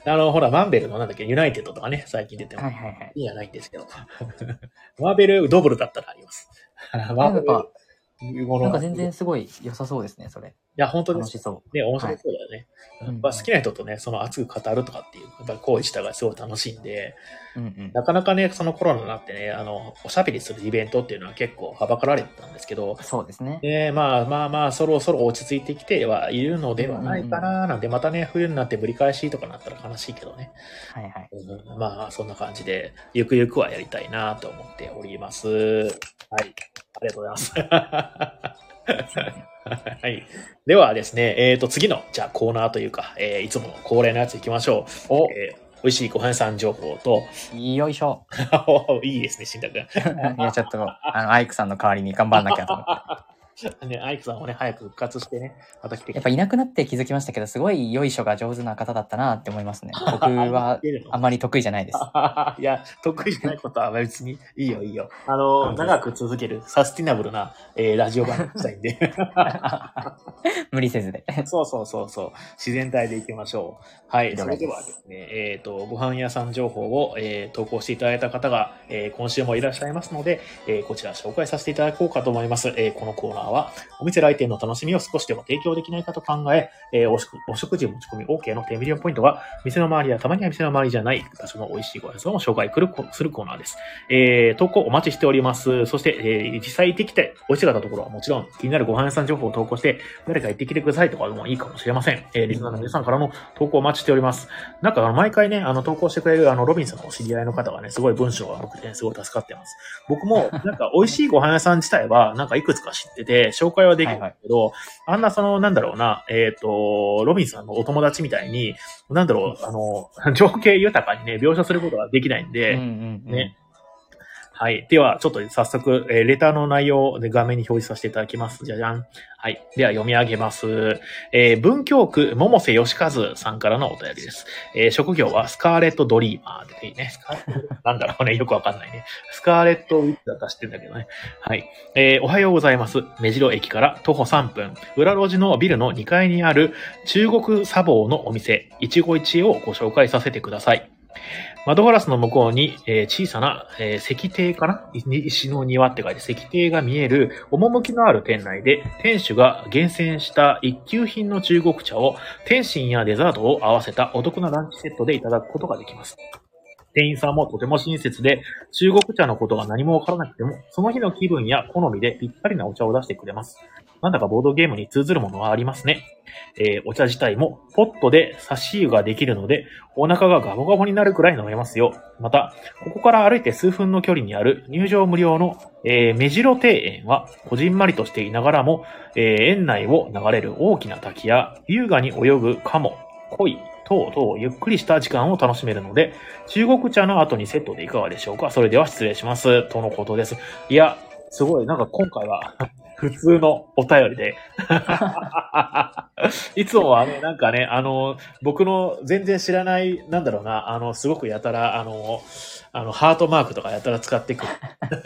の、ほら、マーベルのなんだっけ、ユナイテッドとかね、最近出てもはいはいはい。いいはないんですけど。マーベルドブルだったらあります。マーベルなんか、ものなんか全然すごい良さそうですね、それ。いや、本当です。楽しそね、面白そうだよね。はいまあ、好きな人とね、その熱く語るとかっていう、やっぱり行為自体がすごい楽しいんで、う。うんうん。なかなかね、そのコロナになってね、あの、おしゃべりするイベントっていうのは結構はばかられてたんですけど、そうですね。で、まあまあまあ、そろそろ落ち着いてきてはいるのではないかな、なんて、またね、冬になってぶり返しとかなったら悲しいけどね。はいはい。うんまあ、そんな感じで、ゆくゆくはやりたいなと思っております。はい。ありがとうございます。はい。ではですね、えっ、と、次の、じゃあコーナーというか、えーいつもの恒例のやつ行きましょう。おえー美味しいご飯屋さん情報と、よいしょ。いいですね、新太くん。いや、ちょっと、あの、アイクさんの代わりに頑張んなきゃと思って。ね、アイクさんもね、早く復活してね、また来てやっぱいなくなって気づきましたけど、すごいよいしょが上手な方だったなって思いますね。僕は あまり得意じゃないです。いや、得意じゃないことは別にいいよ、いいよ。あの、長く続けるサスティナブルな、えーラジオ番組したいんで。無理せずで。そうそうそうそう。自然体でいきましょう。はい。それではですね、えっ、と、ご飯屋さん情報を、えー投稿していただいた方が、えー今週もいらっしゃいますので、えーこちら紹介させていただこうかと思います。えーこのコーナーは、お店来店の楽しみを少しでも提供できないかと考え、えーお食お食事持ち込み OK の10ミリオンポイントが、店の周りやたまには店の周りじゃない場所の美味しいご飯屋さんを紹介するするコーナーです。えー投稿お待ちしております。そして、えー実際行ってきて美味しかったところはもちろん気になるご飯屋さん情報を投稿して、誰か行ってきてくださいとかでもいいかもしれません。えーリスナーの皆さんからの投稿お待ちしております。なんかあの毎回ね、あの投稿してくれるあのロビンさんのお知り合いの方がね、すごい文章が多くて、ね、すごい助かってます。僕も なんか美味しいご飯屋さん自体はなんかいくつか知ってて、紹介はできるんだけど、あんなそのなんだろうな、えっ、と、ロビンさんのお友達みたいに、なんだろう、あの、情景豊かにね、描写することができないんで、うんうんうんね。はい。では、ちょっと早速、えーレターの内容を、ね、画面に表示させていただきます。じゃじゃん。はい。では、読み上げます。えー文京区、百瀬義和さんからのお便りです。えー職業はスカーレットドリーマーでいいね。スカーレットなんだろうね。よくわかんないね。スカーレットウィッチだったら知ってんだけどね。はい。えーおはようございます。目白駅から徒歩3分、裏路地のビルの2階にある中国茶房のお店、一期一会をご紹介させてください。窓ガラスの向こうに、えー小さな、えー石庭かな？石の庭って書いて石庭が見える趣のある店内で店主が厳選した一級品の中国茶を天津やデザートを合わせたお得なランチセットでいただくことができます。店員さんもとても親切で、中国茶のことが何もわからなくても、その日の気分や好みでぴったりなお茶を出してくれます。なんだかボードゲームに通ずるものがありますね。えーお茶自体もポットで差し湯ができるので、お腹がガボガボになるくらい飲めますよ。また、ここから歩いて数分の距離にある入場無料の、えー目白庭園は、こじんまりとしていながらも、えー園内を流れる大きな滝や、優雅に泳ぐカモ、鯉、等々ゆっくりした時間を楽しめるので、中国茶の後にセットでいかがでしょうか？それでは失礼します。とのことです。いや、すごい、なんか今回は、普通のお便りで。いつもはね、なんかね、あの、僕の全然知らない、なんだろうな、あの、すごくやたら、あの、あの、ハートマークとかやたら使ってくる。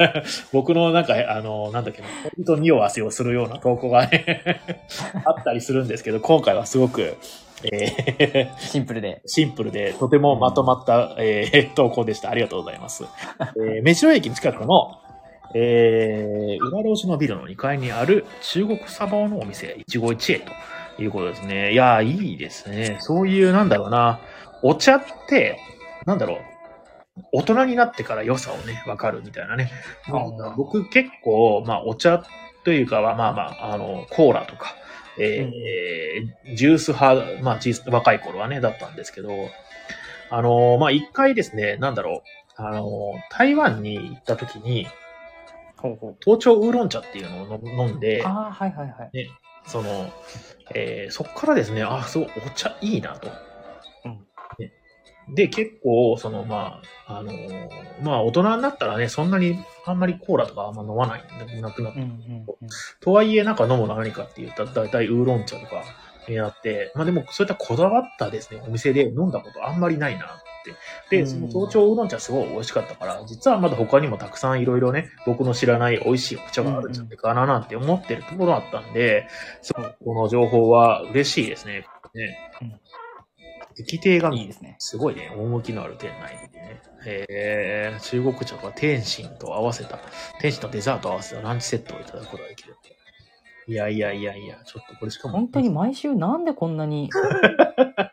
僕のなんか、あの、なんだっけな、本当に匂わせをするような投稿がね、あったりするんですけど、今回はすごく、えーシンプルで。シンプルで、とてもまとまった、えー投稿でした。ありがとうございます。えー、目白駅近くの、えー、裏路地のビルの2階にある中国茶房のお店、一期一会ということですね。いやー、いいですね。そういう、なんだろうな、お茶って、なんだろう、大人になってから良さをね、わかるみたいなね。なんか僕結構、まあ、お茶というかは、まあまあ、あの、コーラとか、えージュース派、まあ、若い頃はね、だったんですけど、あの、まあ、一回ですね、なんだろう、あの、台湾に行った時に、ほうほう。東京ウーロン茶っていうのを飲飲んで、ああ、はいはいはい。その、えーそっからですね、あ、そう、お茶いいなと。うんねで、結構、その、まあ、あのーまあ、大人になったらね、そんなに、あんまりコーラとかあんま飲まないなくなっうんうんうん。とはいえ、なんか飲むのは何かって言ったら、だいたいウーロン茶とか、気になって、まあでもそういったこだわったですね、お店で飲んだことあんまりないな。で、うんその早朝ウーロン茶すごい美味しかったから、実はまだ他にもたくさんいろいろね、僕の知らない美味しいお茶があるんじゃないかななんて思ってるところだったんで、そこの情報は嬉しいですね。ねうん駅亭がいいですね。すごいね、趣のある店内でね。へー中国茶が天津と合わせた、天津とデザートを合わせたランチセットをいただくことができるって。いやいやいやいや、ちょっとこれしかも。本当に毎週なんでこんなに、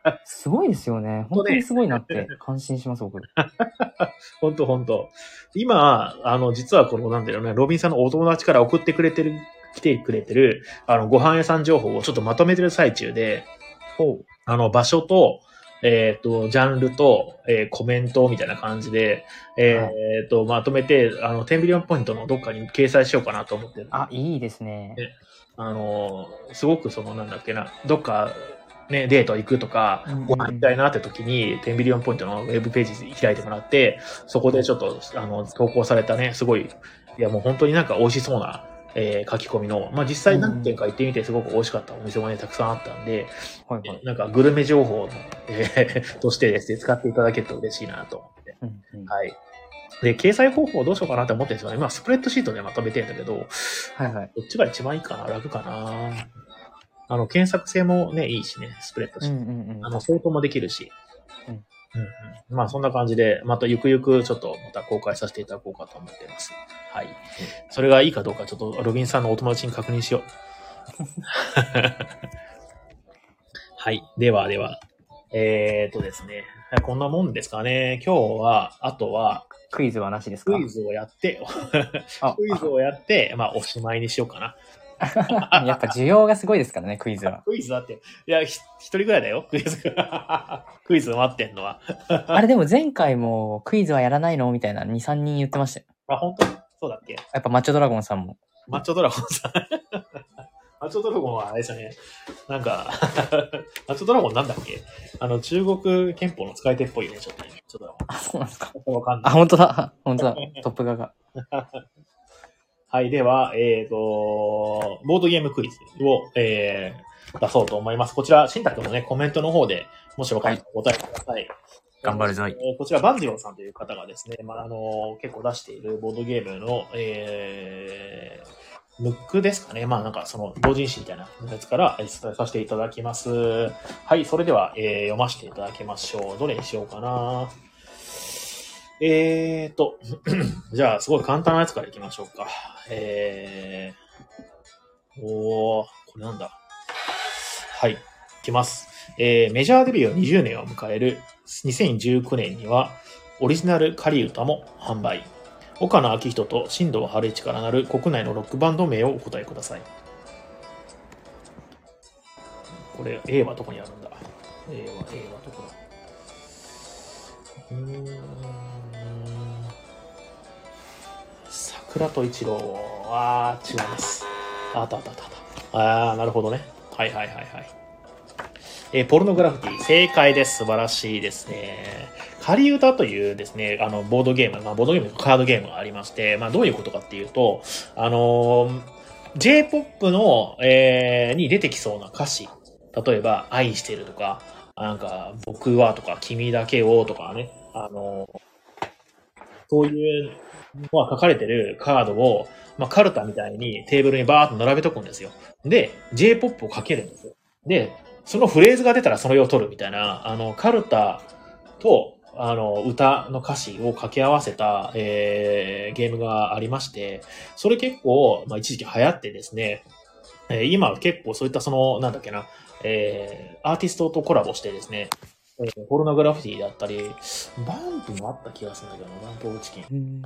すごいですよね。本当にすごいなって感心します、僕。ほんとほんと。今、あの、実はこの、なんだろうね、ロビンさんのお友達から送ってくれてる、来てくれてる、あの、ご飯屋さん情報をちょっとまとめてる最中で、ほう。あの、場所と、えっ、と、ジャンルと、えーコメントみたいな感じで、えっ、と、まとめて、あの、10ビリオンポイントのどっかに掲載しようかなと思ってる。あ、いいですね。あの、すごくその、なんだっけな、どっか、ね、デート行くとかご飯行きたいなって時に、10ビリオンポイントのウェブページ開いてもらって、そこでちょっと、あの、投稿されたね、すごい、いやもう本当になんか美味しそうな、えー書き込みの、まあ、実際何軒か行ってみてすごく美味しかったお店もね、たくさんあったんで、はいはい。なんかグルメ情報の、えー としてですね、使っていただけると嬉しいなと思って。うんうんはい。で、掲載方法どうしようかなって思ってるんですよね。今、スプレッドシートでまとめてるんだけど、はいはい。どっちが一番いいかな楽かなあの、検索性もね、いいしね、スプレッドシート。うんうんうん。あの、相当もできるし。うんうんうんまあ、そんな感じで、またゆくゆくちょっとまた公開させていただこうかと思っています。はい。それがいいかどうか、ちょっとロビンさんのお友達に確認しよう。はい。ではでは。えーとですね。こんなもんですかね。今日は、あとは、クイズはなしですか？クイズをやって、あ クイズをやって、まあ、おしまいにしようかな。やっぱ需要がすごいですからね、クイズは。クイズだって、いや、ひ一人ぐらいだよ、クイズが。クイズ待ってんのは。あれでも前回もクイズはやらないの？みたいな2、3人言ってましたよ。あ、本当？そうだっけ？やっぱマッチョドラゴンさんも。マッチョドラゴンさん。マッチョドラゴンはあれですよね。なんか、マッチョドラゴンなんだっけ？あの、中国憲法の使い手っぽいね、ちょっとね。マッチョドラゴン。あ、そうなんですか。わかんなあ、い。本当だ。本当だ。トップ画が。はい、では、えっ、と、ボードゲームクイズを、えー、出そうと思います。こちら、新宅のね、コメントの方で、もしよかったらお答えください。頑張るぞいえーこちら、バンジローさんという方がですね、まあ、あの結構出しているボードゲームの、えー、ムックですかね。まあ、なんか、その、同人誌みたいなやつからえー伝えさせていただきます。はい、それでは、えー読ませていただきましょう。どれにしようかな。えーと、じゃあ、すごい簡単なやつからいきましょうか。えー、おー、これなんだ。はい、いきます。えーメジャーデビュー20年を迎える2019年には、オリジナル仮歌も販売。岡野明人と新藤春一からなる国内のロックバンド名をお答えください。これ、A はどこにあるんだ ?A は、A はどこだ？うーん。桜と一郎。あー、違います。ああったあったあったあ。あー、なるほどね。はいはいはいはい。えーポルノグラフィティ、正解です。素晴らしいですね。仮歌というですね、あの、ボードゲーム、まあ、ボードゲームカードゲームがありまして、まあ、どういうことかっていうと、あのー J-POP の、えーに出てきそうな歌詞。例えば、愛してるとか、なんか、僕はとか、君だけをとかね、あのーそういうのが書かれてるカードを、まあ、カルタみたいにテーブルにバーっと並べとくんですよ。で、J-POP をかけるんですよ。で、そのフレーズが出たらそれを取るみたいな、あの、カルタと、あの、歌の歌詞を掛け合わせた、えーゲームがありまして、それ結構、まあ、一時期流行ってですね、えー今結構そういったその、なんだっけな、えーアーティストとコラボしてですね、えーポルノグラフィティだったり、バンプもあった気がするんだけどな、バンプオブチキン。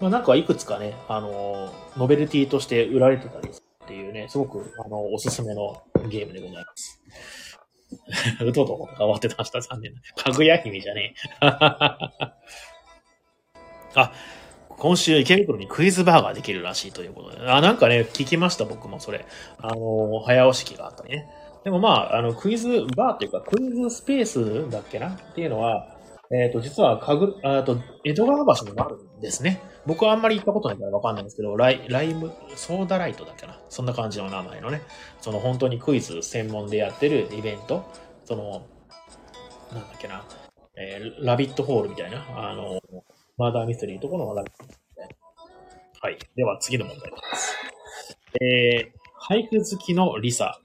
まあ、なんかいくつかね、あの、ノベルティとして売られてたりっていうね、すごく、あの、おすすめのゲームでございます。うとうと変わってました、残念な。かぐや姫じゃねえ。あ、今週池袋にクイズバーができるらしいということで。あ、なんかね、聞きました、僕もそれ。あの、早押し機があったりね。でもまあ、あの、クイズバーっていうか、クイズスペースだっけな？っていうのは、えっ、と、実は、かぐ、あと、江戸川橋にもあるんですね。僕はあんまり行ったことないからわかんないんですけど、ライ、ライム、ソーダライトだっけな。そんな感じの名前のね、その本当にクイズ専門でやってるイベント、その、なんだっけな、えーラビットホールみたいな、あの、マーダーミステリーのところのラビットホールみたいな。はい。では、次の問題です。えー、俳句好きのリサ、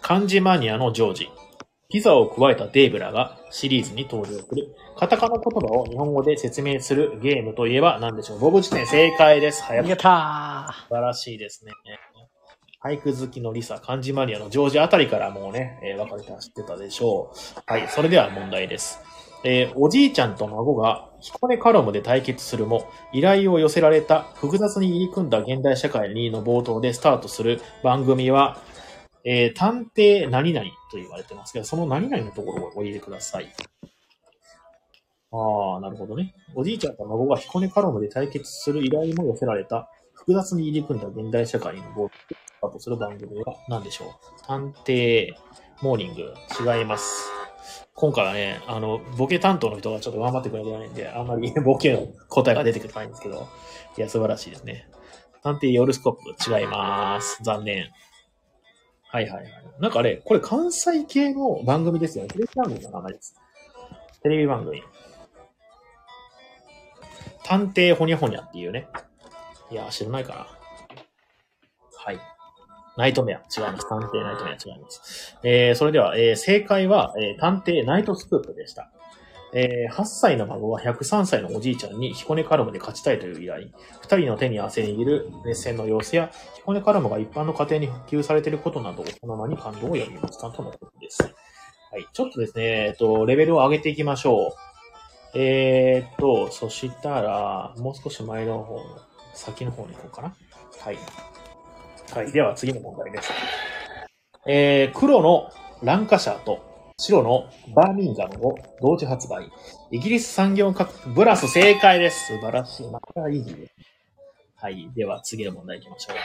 漢字マニアのジョージ、ピザを加えたデーブラがシリーズに登場する、カタカナ言葉を日本語で説明するゲームといえば何でしょう？ボブ辞典正解です。早くやった素晴らしいですね。俳句好きのリサ、漢字マニアのジョージあたりからもうね、えー分かれた知ってたでしょう。はい、それでは問題です。えーおじいちゃんと孫が彦根カロムで対決するも、依頼を寄せられた複雑に入り組んだ現代社会にの冒頭でスタートする番組は、えー探偵何々と言われてますけど、その何々のところをお入れください。ああ、なるほどね。おじいちゃんと孫が彦根カロムで対決する依頼も寄せられた複雑に入り組んだ現代社会の冒頭でスタートする番組は何でしょう？探偵モーニング違います。今回はね、あの、ボケ担当の人がちょっと頑張ってくれてないんで、あんまり ボケの答えが出てくるないんですけど、いや、素晴らしいですね。探偵ヨルスコップ違います。残念。はいはいはい。なんかあれ、これ関西系の番組ですよね。テレビ番組の名前です。テレビ番組。探偵ほにゃほにゃっていうね。いや、知らないかな。はい。ナイトメア。違います。探偵ナイトメア違います。えー、それでは、えー、正解は、えー、探偵ナイトスクープでした。えー、8歳の孫は103歳のおじいちゃんに彦根カルムで勝ちたいという依頼。二人の手に汗握る熱戦の様子や、彦根カルムが一般の家庭に普及されていることなど、その間に感動を読みましたとのことです。はい。ちょっとですね、えっと、レベルを上げていきましょう。えー、っと、そしたら、もう少し前の方、先の方に行こうかな。はい。はい。では次の問題です。えー、黒のランカシャーと白のバーミンガムを同時発売。イギリス産業革ブラス正解です。素晴らしい。またいいで。はい。では次の問題行きましょう。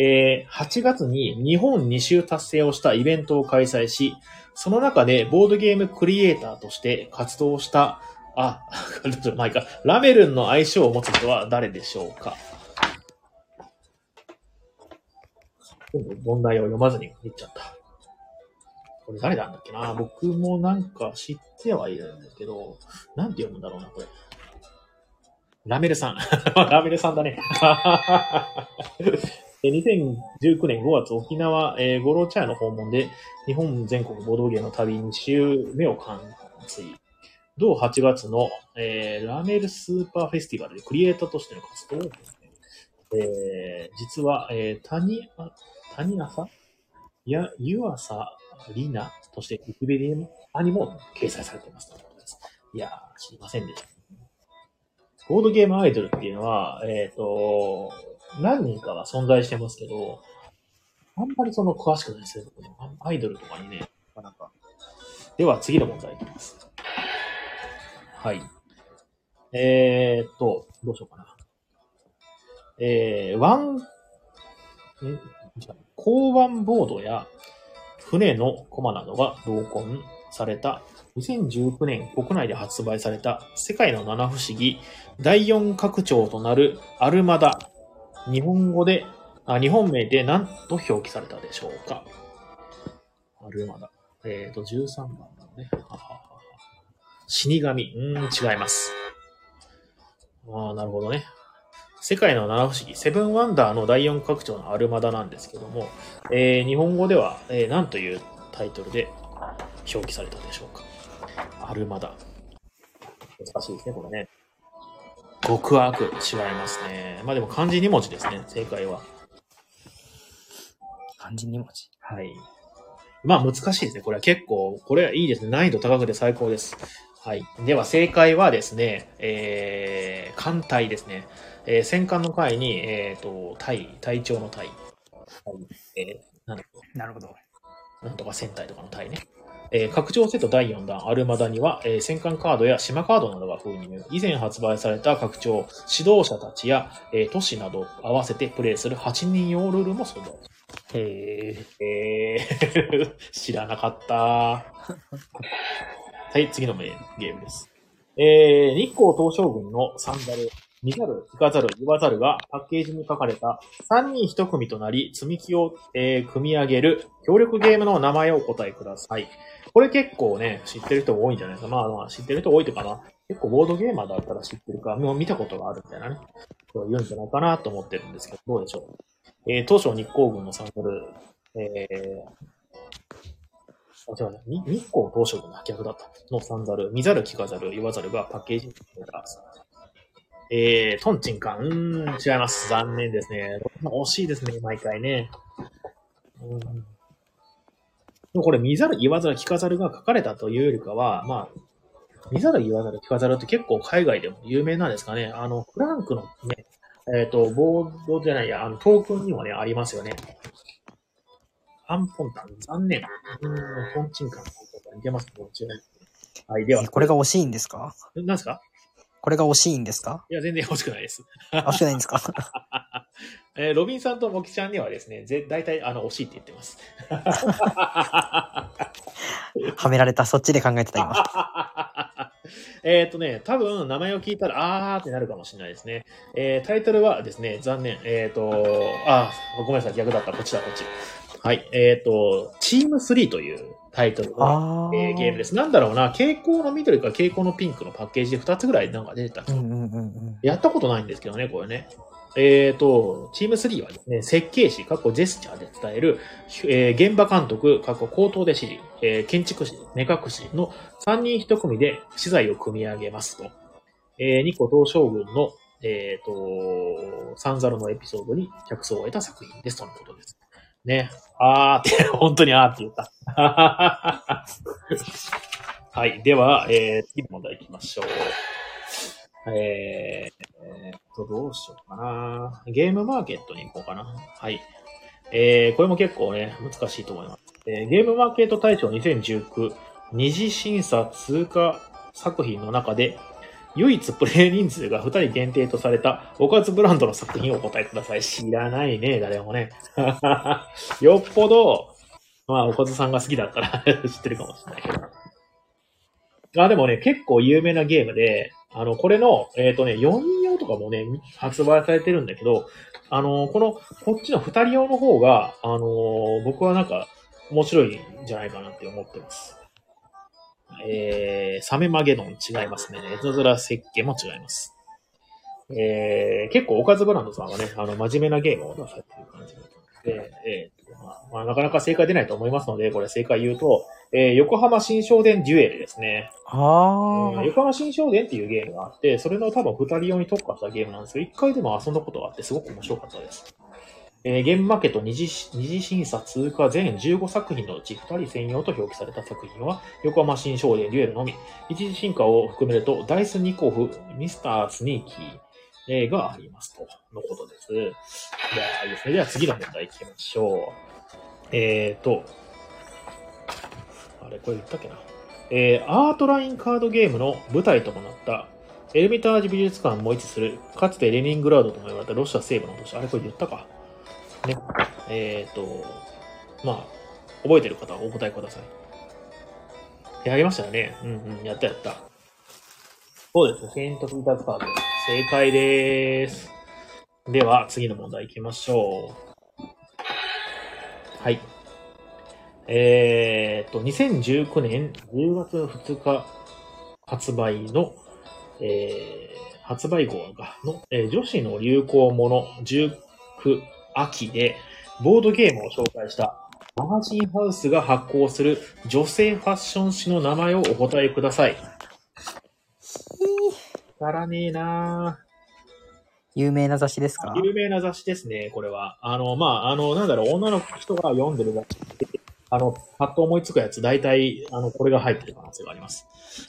えー、8月に日本2周達成をしたイベントを開催し、その中でボードゲームクリエイターとして活動した、あ、ちょっと前か、ラメルンの愛称を持つ人は誰でしょうか？問題を読まずに言っちゃった。これ誰なんだっけな？僕もなんか知ってはいるんですけど、なんて読むんだろうな、これ。ラメルさん。ラメルさんだね。2019年5月沖縄、えー、五郎茶屋の訪問で日本全国ボードゲの旅2週目を完遂。同8月の、えーラメルスーパーフェスティバルでクリエイターとしての活動を、えー実は、えー、谷、あ谷朝？や、湯浅里奈としてウィキペディアにも掲載されていますということです。いやー、知りませんでした。ボードゲームアイドルっていうのは、えっ、と、何人かは存在してますけど、あんまりその詳しくないですよ。アイドルとかにね、なかなか。では次の問題いきます。はい。えーっと、どうしようかな。えー、ワン、ん違う交番ボードや船のコマなどが同梱された2019年国内で発売された世界の七不思議第4拡張となるアルマダ。日本語で、あ日本名で何と表記されたでしょうか？アルマダ。えっ、と、13番なのね。死神。うん、違います。ああ、なるほどね。世界の七不思議、セブンワンダーの第4拡張のアルマダなんですけども、えー日本語では、えー何というタイトルで表記されたでしょうかアルマダ。難しいですね、これね。極悪。違いますね。まあでも漢字2文字ですね、正解は。漢字2文字？はい。まあ難しいですね。これは結構、これはいいですね。難易度高くて最高です。はい。では正解はですね、えー、艦隊ですね。えー、戦艦の会に、えっ、と、隊、隊長の隊。はい。えー、なんだなるほど。なんとか戦隊とかの隊ね。えー拡張セット第4弾アルマダには、えー戦艦カードや島カードなどが封入。以前発売された拡張、指導者たちや、えー都市などを合わせてプレイする8人用ルールも存在。へえ。えー、知らなかった。はい、次のゲームです。えー、日光東照宮のサンダル、見ざる、聞かざる、言わざるがパッケージに書かれた3人1組となり、積み木を、えー組み上げる協力ゲームの名前をお答えください。これ結構ね、知ってる人多いんじゃないですか。まあまあ、知ってる人多いというかな。結構ボードゲーマーだったら知ってるか、もう見たことがあるみたいなね。言うんじゃないかなと思ってるんですけど、どうでしょう。えー、当初日光軍のサンダル、えー、あ、違うね。日光東照宮の逆だった。のサンダル、見ざる聞かざる言わざるがパッケージに書かれた。えー、トンチンカン、うーん、違います。残念ですね。惜しいですね、毎回ね。うん、でもこれ、見ざる言わざる聞かざるが書かれたというよりかは、まあ、見ざる言わざる聞かざるって結構海外でも有名なんですかね。あの、フランクのね、えっ、と、ボードじゃないや、あの、トークンにもね、ありますよね。アンポンタン、残念。うーん、トンチンカン、似てますね。違いますねはい、ではえ、これが惜しいんですか？何ですか？これが惜しいんですか？いや、全然欲しくないです。惜しくないんですか？えーロビンさんとモキちゃんにはですね、ぜ大体、あの、惜しいって言ってます。はめられた。そっちで考えてた今。えっとね、多分、名前を聞いたら、あーってなるかもしれないですね。えータイトルはですね、残念。えっ、と、あー、ごめんなさい、逆だった。こっちだ、こっち。はい。えっ、と、チーム3というタイトルの。えーゲームです。なんだろうな、蛍光の緑か蛍光のピンクのパッケージで2つぐらいなんか出てたうんうんうんうん。やったことないんですけどね、これね。えっ、と、チーム3はですね、設計士、過去ジェスチャーで伝える、えー現場監督、過去口頭で指示、えー建築士、目隠しの3人1組で資材を組み上げますと。えー、日光東照宮の、えっ、と、サンザルのエピソードに着想を得た作品ですとのことです。ね。あーって、本当にあーって言った。はい。では、えー、次の問題行きましょう。えー、えーっと、どうしようかな。ゲームマーケットに行こうかな。はい。えー、これも結構ね、難しいと思います。えーゲームマーケット大賞2019二次審査通過作品の中で、唯一プレイ人数が2人限定とされたおかずブランドの作品をお答えください。知らないね、誰もね。よっぽど、まあ、おかずさんが好きだったら 知ってるかもしれないけど。あ、でもね、結構有名なゲームで、あの、これの、えっ、とね、4人用とかもね、発売されてるんだけど、あの、この、こっちの2人用の方が、あの、僕はなんか、面白いんじゃないかなって思ってます。えー、サメマゲドン違いますね。エゾズラ設計も違います。えー、結構、おかずブランドさんはね、あの、真面目なゲームを出されてる感じなので、えーとまあまあ、なかなか正解出ないと思いますので、これ正解言うと、えー、横浜新商店デュエルですね。あうんー。横浜新商店っていうゲームがあって、それの多分二人用に特化したゲームなんですけど、一回でも遊んだことがあって、すごく面白かったです。えーゲームマーケット二次二次審査通過全15作品のうち2人専用と表記された作品は、横浜新商店デュエルのみ。一次進化を含めると、ダイスニコフ、ミスタースニーキー、えーがありますと、のことです。では、いいですね。では次の問題行きましょう。えーと、あれ、これ言ったっけな。えーアートラインカードゲームの舞台ともなった、エルミタージ美術館も位置する、かつてレニングラードとも言われたロシア西部の都市。あれ、これ言ったか？ね。えっ、と、まあ、覚えてる方はお答えください。やりましたよね。うんうん、やったやった。そうですね。セイント・ピーターズ・カード。正解です。では、次の問題行きましょう。はい。えーっと、2019年10月2日発売の、えー発売号がの、えー女子の流行もの19秋で、ボードゲームを紹介したマガジンハウスが発行する女性ファッション誌の名前をお答えください。わからねえな有名な雑誌ですか？有名な雑誌ですね、これは。あの、まあ、あの、なんだろう、女の人が読んでる雑誌であの、パッと思いつくやつ、大体、あの、これが入ってる可能性があります。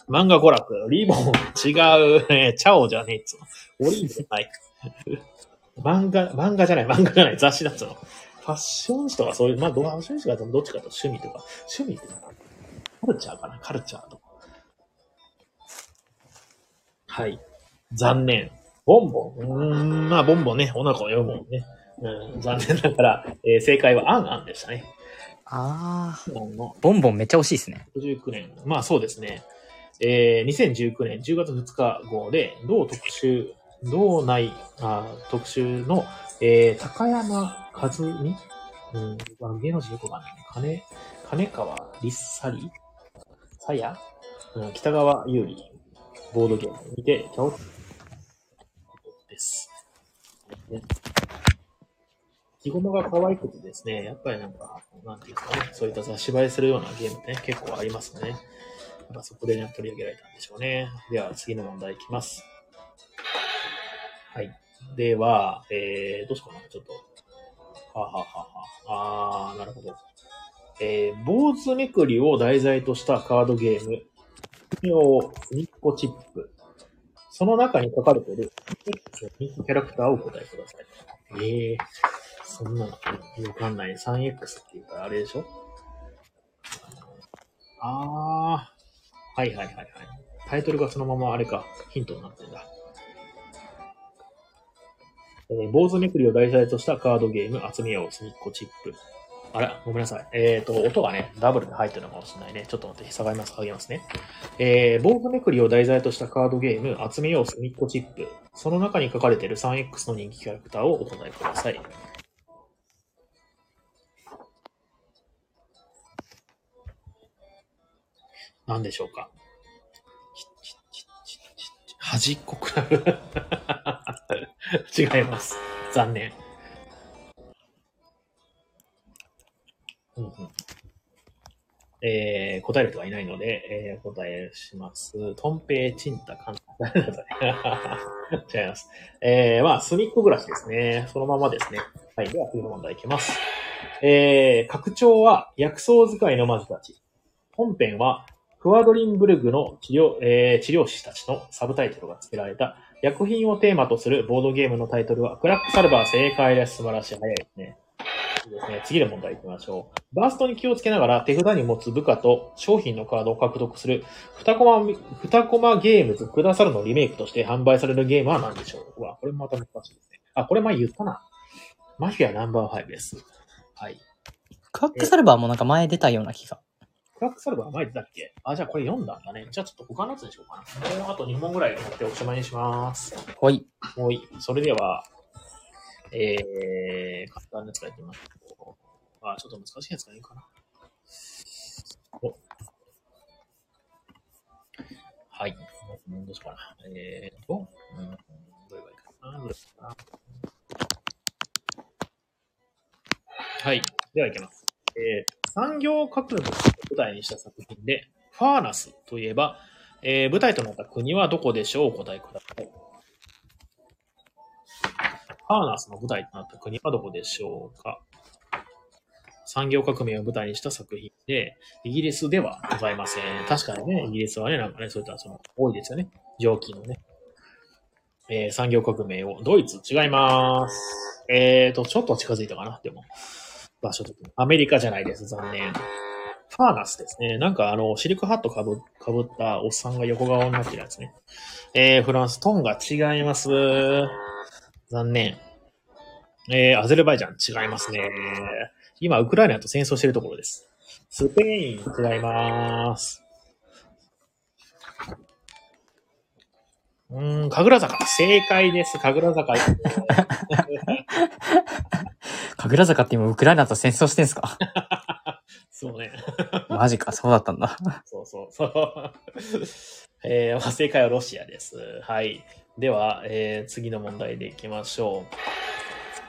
漫画娯楽、リボン、違う、ね、チャオじゃねえっつ。オリーブじゃない。漫画、漫画じゃない、漫画じゃない、雑誌だっつうの。ファッション誌とかそういう、まあ、どファッション誌がどっちかと趣味とか、趣味っていうのかなカルチャーかな、カルチャーとか。はい。残念。ボンボン。うーん、まあ、ボンボンね、女の子が読むもんね。うん、残念ながら、えー正解はアンアンでしたね。あー。アンのボンボンめっちゃ惜しいですね。69年。まあそうですね。えー2019年10月2日号で、同特集、同内、あ特集の、えー高山和美？うん、あ芸能人よくわかんないね。金、金川りっさりさや？うん、北川優里、ボードゲームにて、キャオです。ね。着物が可愛くてですね、やっぱりなんか、なんていうんですかね、そういった雑誌映えするようなゲームね、結構ありますね。やっぱそこでね、取り上げられたんでしょうね。では、次の問題いきます。はい。では、えー、どうしようかな、ちょっと。は、はははあ、ー、なるほど。えー、坊主めくりを題材としたカードゲーム、用ニッコチップ。その中に書かれている人気キャラクターをお答えください。ええー、そんなの、わかんない。3X っていうか、あれでしょ？あー、はいはいはいはい。タイトルがそのままあれか、ヒントになってんだ。えー、坊主めくりを題材としたカードゲーム、集めよう、すみっこチップ。あら、ごめんなさい。えっ、と、音がね、ダブルで入ってるのかもしれないね。ちょっと待って、下がります、下げますね。えー、坊主めくりを題材としたカードゲーム、集めようすみっこチップ。その中に書かれている 3X の人気キャラクターをお答えください。何でしょうか端っこクラブ違います。残念。うんうんえー、答える人がいないので、えー、答えします。トンペイチンタカン。違います。えー、まあ、隅っこ暮らしですね。そのままですね。はい。では、次の問題いきます。えー、拡張は薬草使いの魔女たち。本編は、クワドリンブルグの治療、えー、治療師たちのサブタイトルが付けられた、薬品をテーマとするボードゲームのタイトルは、クラックサルバー正解です。素晴らしい。早いですね。いいですね。次の問題行きましょう。バーストに気をつけながら手札に持つ部下と商品のカードを獲得する2コマ、2コマゲームズくださるのリメイクとして販売されるゲームは何でしょううわ、これもまた難しいですね。あ、これ前言ったな。マフィアナンバー5です。はい。クラックサルバーもなんか前出たような気が。クラックサルバー前出たっけ？あ、じゃあこれ読んだんだね。じゃあちょっと他のやつにしようかな。もうあと2問ぐらい持っておしまいにします。ほい。もういい。それでは、えー、簡単なやつからいきます。あ、ちょっと難しいやつがいいかな。おはい。うんどうしようかな。えーと、うん、どれがいいかな。どれかな。はい。では、いきます。えー、産業革命を舞台にした作品で、ファーナスといえば、えー舞台となった国はどこでしょうお答えください。ファーナスの舞台となった国はどこでしょうか産業革命を舞台にした作品で、イギリスではございません。確かにね、イギリスはね、なんかね、そういったその、多いですよね。蒸気のね。えー産業革命を、ドイツ違います。えーと、ちょっと近づいたかな、でも。場所的に。アメリカじゃないです、残念。ファーナスですね。なんかあの、シルクハットかぶ、かぶったおっさんが横顔になってるやつね。えー、フランス、トンガ違います。残念。えー、アゼルバイジャン違いますね。今、ウクライナと戦争してるところです。スペイン違います。うん、神楽坂。正解です。神楽坂。神楽坂って今ウクライナと戦争してんすか？そうね。マジか、そうだったんだ。そうそうそう。えーまあ正解はロシアです。はい。では、えー次の問題でいきましょう。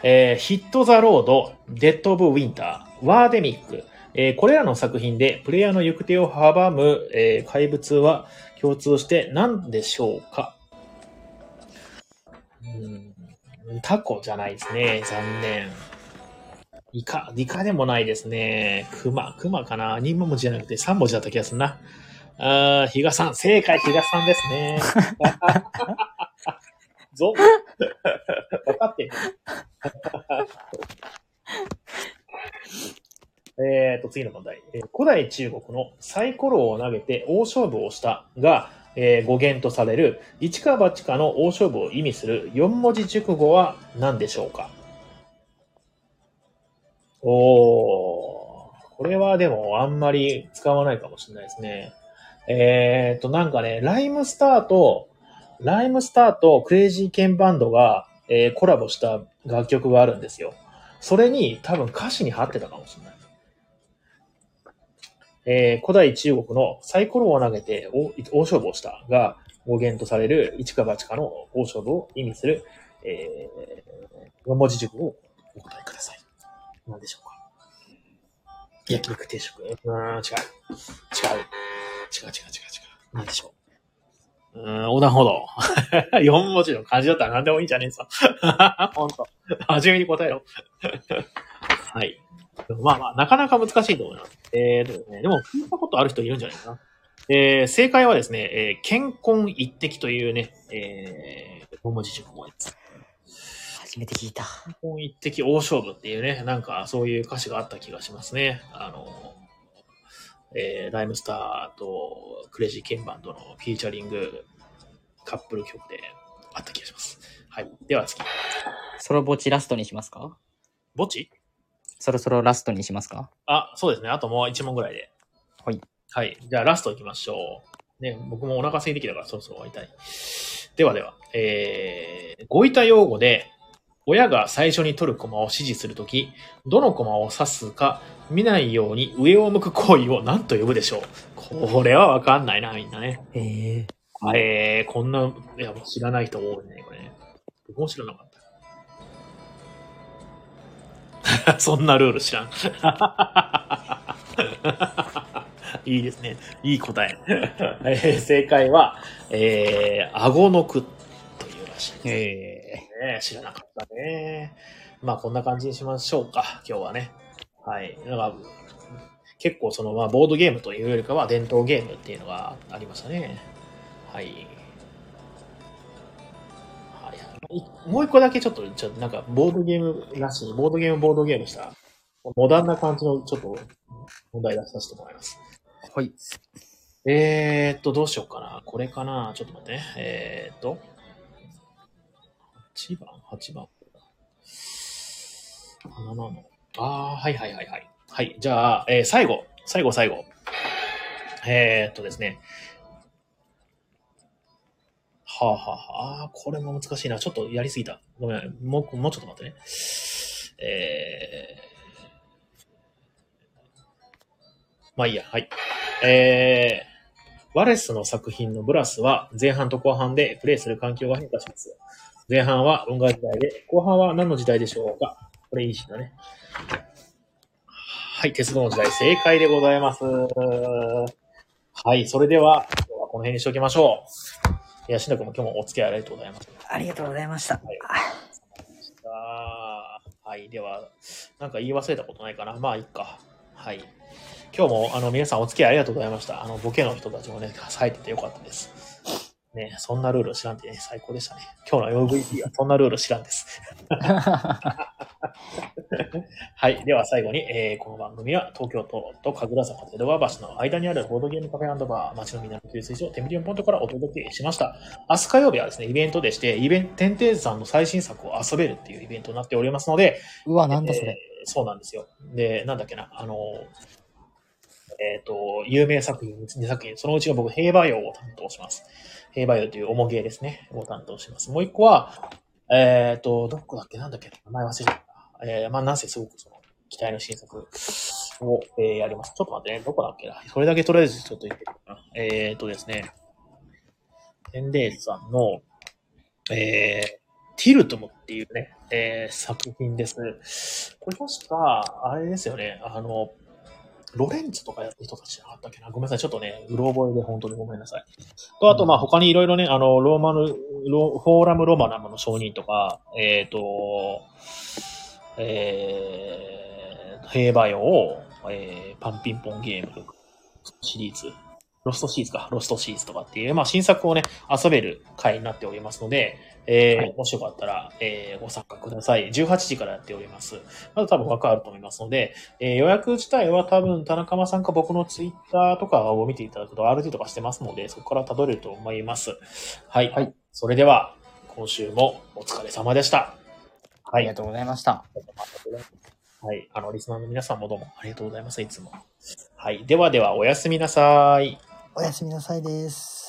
えーヒット・ザ・ロード、デッド・オブ・ウィンター、ワーデミック、えーこれらの作品でプレイヤーの行く手を阻む、えー怪物は共通して何でしょうか？うんタコじゃないですね。残念。イカ、イカでもないですね。クマ、クマかな ?2 文字じゃなくて3文字だった気がするな。あー、比嘉さん、正解、比嘉さんですね。ゾン。分かってる。えーと、次の問題。古代中国のサイコロを投げて大勝負をしたが、えー語源とされる、一か八かの大勝負を意味する4文字熟語は何でしょうか？おー、これはでもあんまり使わないかもしれないですね。えっ、と、なんかね、ライムスターと、ライムスターとクレイジーケンバンドが、えーコラボした楽曲があるんですよ。それに多分歌詞に貼ってたかもしれない。えー古代中国のサイコロを投げて大大勝負をしたが語源とされる一か八かの大勝負を意味する、えー、文字熟語をお答えください。何でしょうか焼肉定食。うーん、違う。違う。違う違う違う違う。何でしょううーん、横断歩道。4文字の漢字だったら何でもいいんじゃねえぞ。ほんと。初めに答えろ。はい。まあまあ、なかなか難しいと思います。えーとね、でも聞いたことある人いるんじゃないかな。えー、正解はですね、えー、健康一滴というね、えー、4文字熟語です。初めて聞いた。健康一滴大勝負っていうね、なんかそういう歌詞があった気がしますね。あの、えー、ライムスターとクレイジーケンバンドのフィーチャリングカップル曲であった気がします。はい。では次。ソロボチラストにしますか？墓地そろそろラストにしますか？あ、そうですね。あともう1問ぐらいで。はい。はい。じゃあラスト行きましょう。ね、僕もお腹空いてきたからそろそろ終わりたい。ではでは、えー、ごいた用語で、親が最初に取るコマを指示するとき、どのコマを指すか見ないように上を向く行為を何と呼ぶでしょうこれはわかんないな、みんなね。えええー、こんな、いや、知らない人多いね、これね。僕も知らなかった。そんなルール知らん。いいですね。いい答え。えー正解は、えー、顎の句というらしいです。えね知らなかったね。まあ、こんな感じにしましょうか、今日はね。はい。だから、結構その、まあ、ボードゲームというよりかは伝統ゲームっていうのがありましたね。はい。はい、いもう一個だけちょっと、ちょっとなんか、ボードゲームらしい、ボードゲーム、ボードゲームした、モダンな感じのちょっと問題出させてもらいます。ー、はい。えーっと、どうしようかな。これかな。ちょっと待ってね。えーっと、8番 ?8 番。7の。あー、はいはいはいはい。はい。じゃあ、えー最後。最後最後。えーっとですね。はあ、はあはあ、これも難しいな。ちょっとやりすぎた。ごめん。もう、もうちょっと待ってね。えー、まあいいや。はい。えー、ワレスの作品のブラスは前半と後半でプレイする環境が変化します。前半は音楽時代で、後半は何の時代でしょうか？これいいしだね。はい、鉄道の時代正解でございます。はい、それでは、今日はこの辺にしておきましょう。いや、しんだくんも今日もお付き合いありがとうございます。ありがとうございました。あーはい、では、なんか言い忘れたことないかな？まあ、いっか。はい。今日も、あの、皆さんお付き合いありがとうございました。あの、ボケの人たちもね、冴えててよかったです。ね、そんなルール知らんってね、最高でしたね。今日の MVP はそんなルール知らんです。はい。では最後に、えーこの番組は東京都と神楽坂と江戸川橋の間にあるボードゲームカフェバー、街のみんなの給水所、テンビリオンポイントからお届けしました。明日火曜日はですね、イベントでして、イベント、天帝さんの最新作を遊べるっていうイベントになっておりますので、うわ、なんだそれ。えーそうなんですよ。で、なんだっけな、あの、えっ、と、有名作品2作品、そのうちが僕、兵馬俑を担当します。兵馬俑という重芸ですね、を担当します。もう一個は、えっ、と、どこだっけ、なんだっけ、名前忘れちゃった。えー、まあ、なんせすごくその、期待の新作を、えーやります。ちょっと待ってね、どこだっけな？それだけとりあえずちょっと言ってみようかな。えっ、とですね、テンデーズさんの、えー、ティルトムっていうね、えー作品です。これ確か、あれですよね、あの、ロレンツとかやってる人たちじゃなかったっけな？ごめんなさい。ちょっとね、うろ覚えで本当にごめんなさい。と、あと、まあ、他にいろいろね、あの、ローマの、ロフォーラムロマナムの承認とか、えっ、と、えー、兵馬俑を、えー、パンピンポンゲームシリーズ、ロストシーズか、ロストシーズとかっていう、まあ、新作をね、遊べる回になっておりますので、えーはいもしよかったら、えーご参加ください。18時からやっております。まだ多分枠あると思いますので、えー予約自体は多分田中間さんか僕のツイッターとかを見ていただくと RT とかしてますので、そこから辿れると思います。はい。はいそれでは、今週もお疲れ様でした。はい。ありがとうございました。はい。あの、リスナーの皆さんもどうもありがとうございます。いつも。はい。ではでは、おやすみなさい。おやすみなさいです。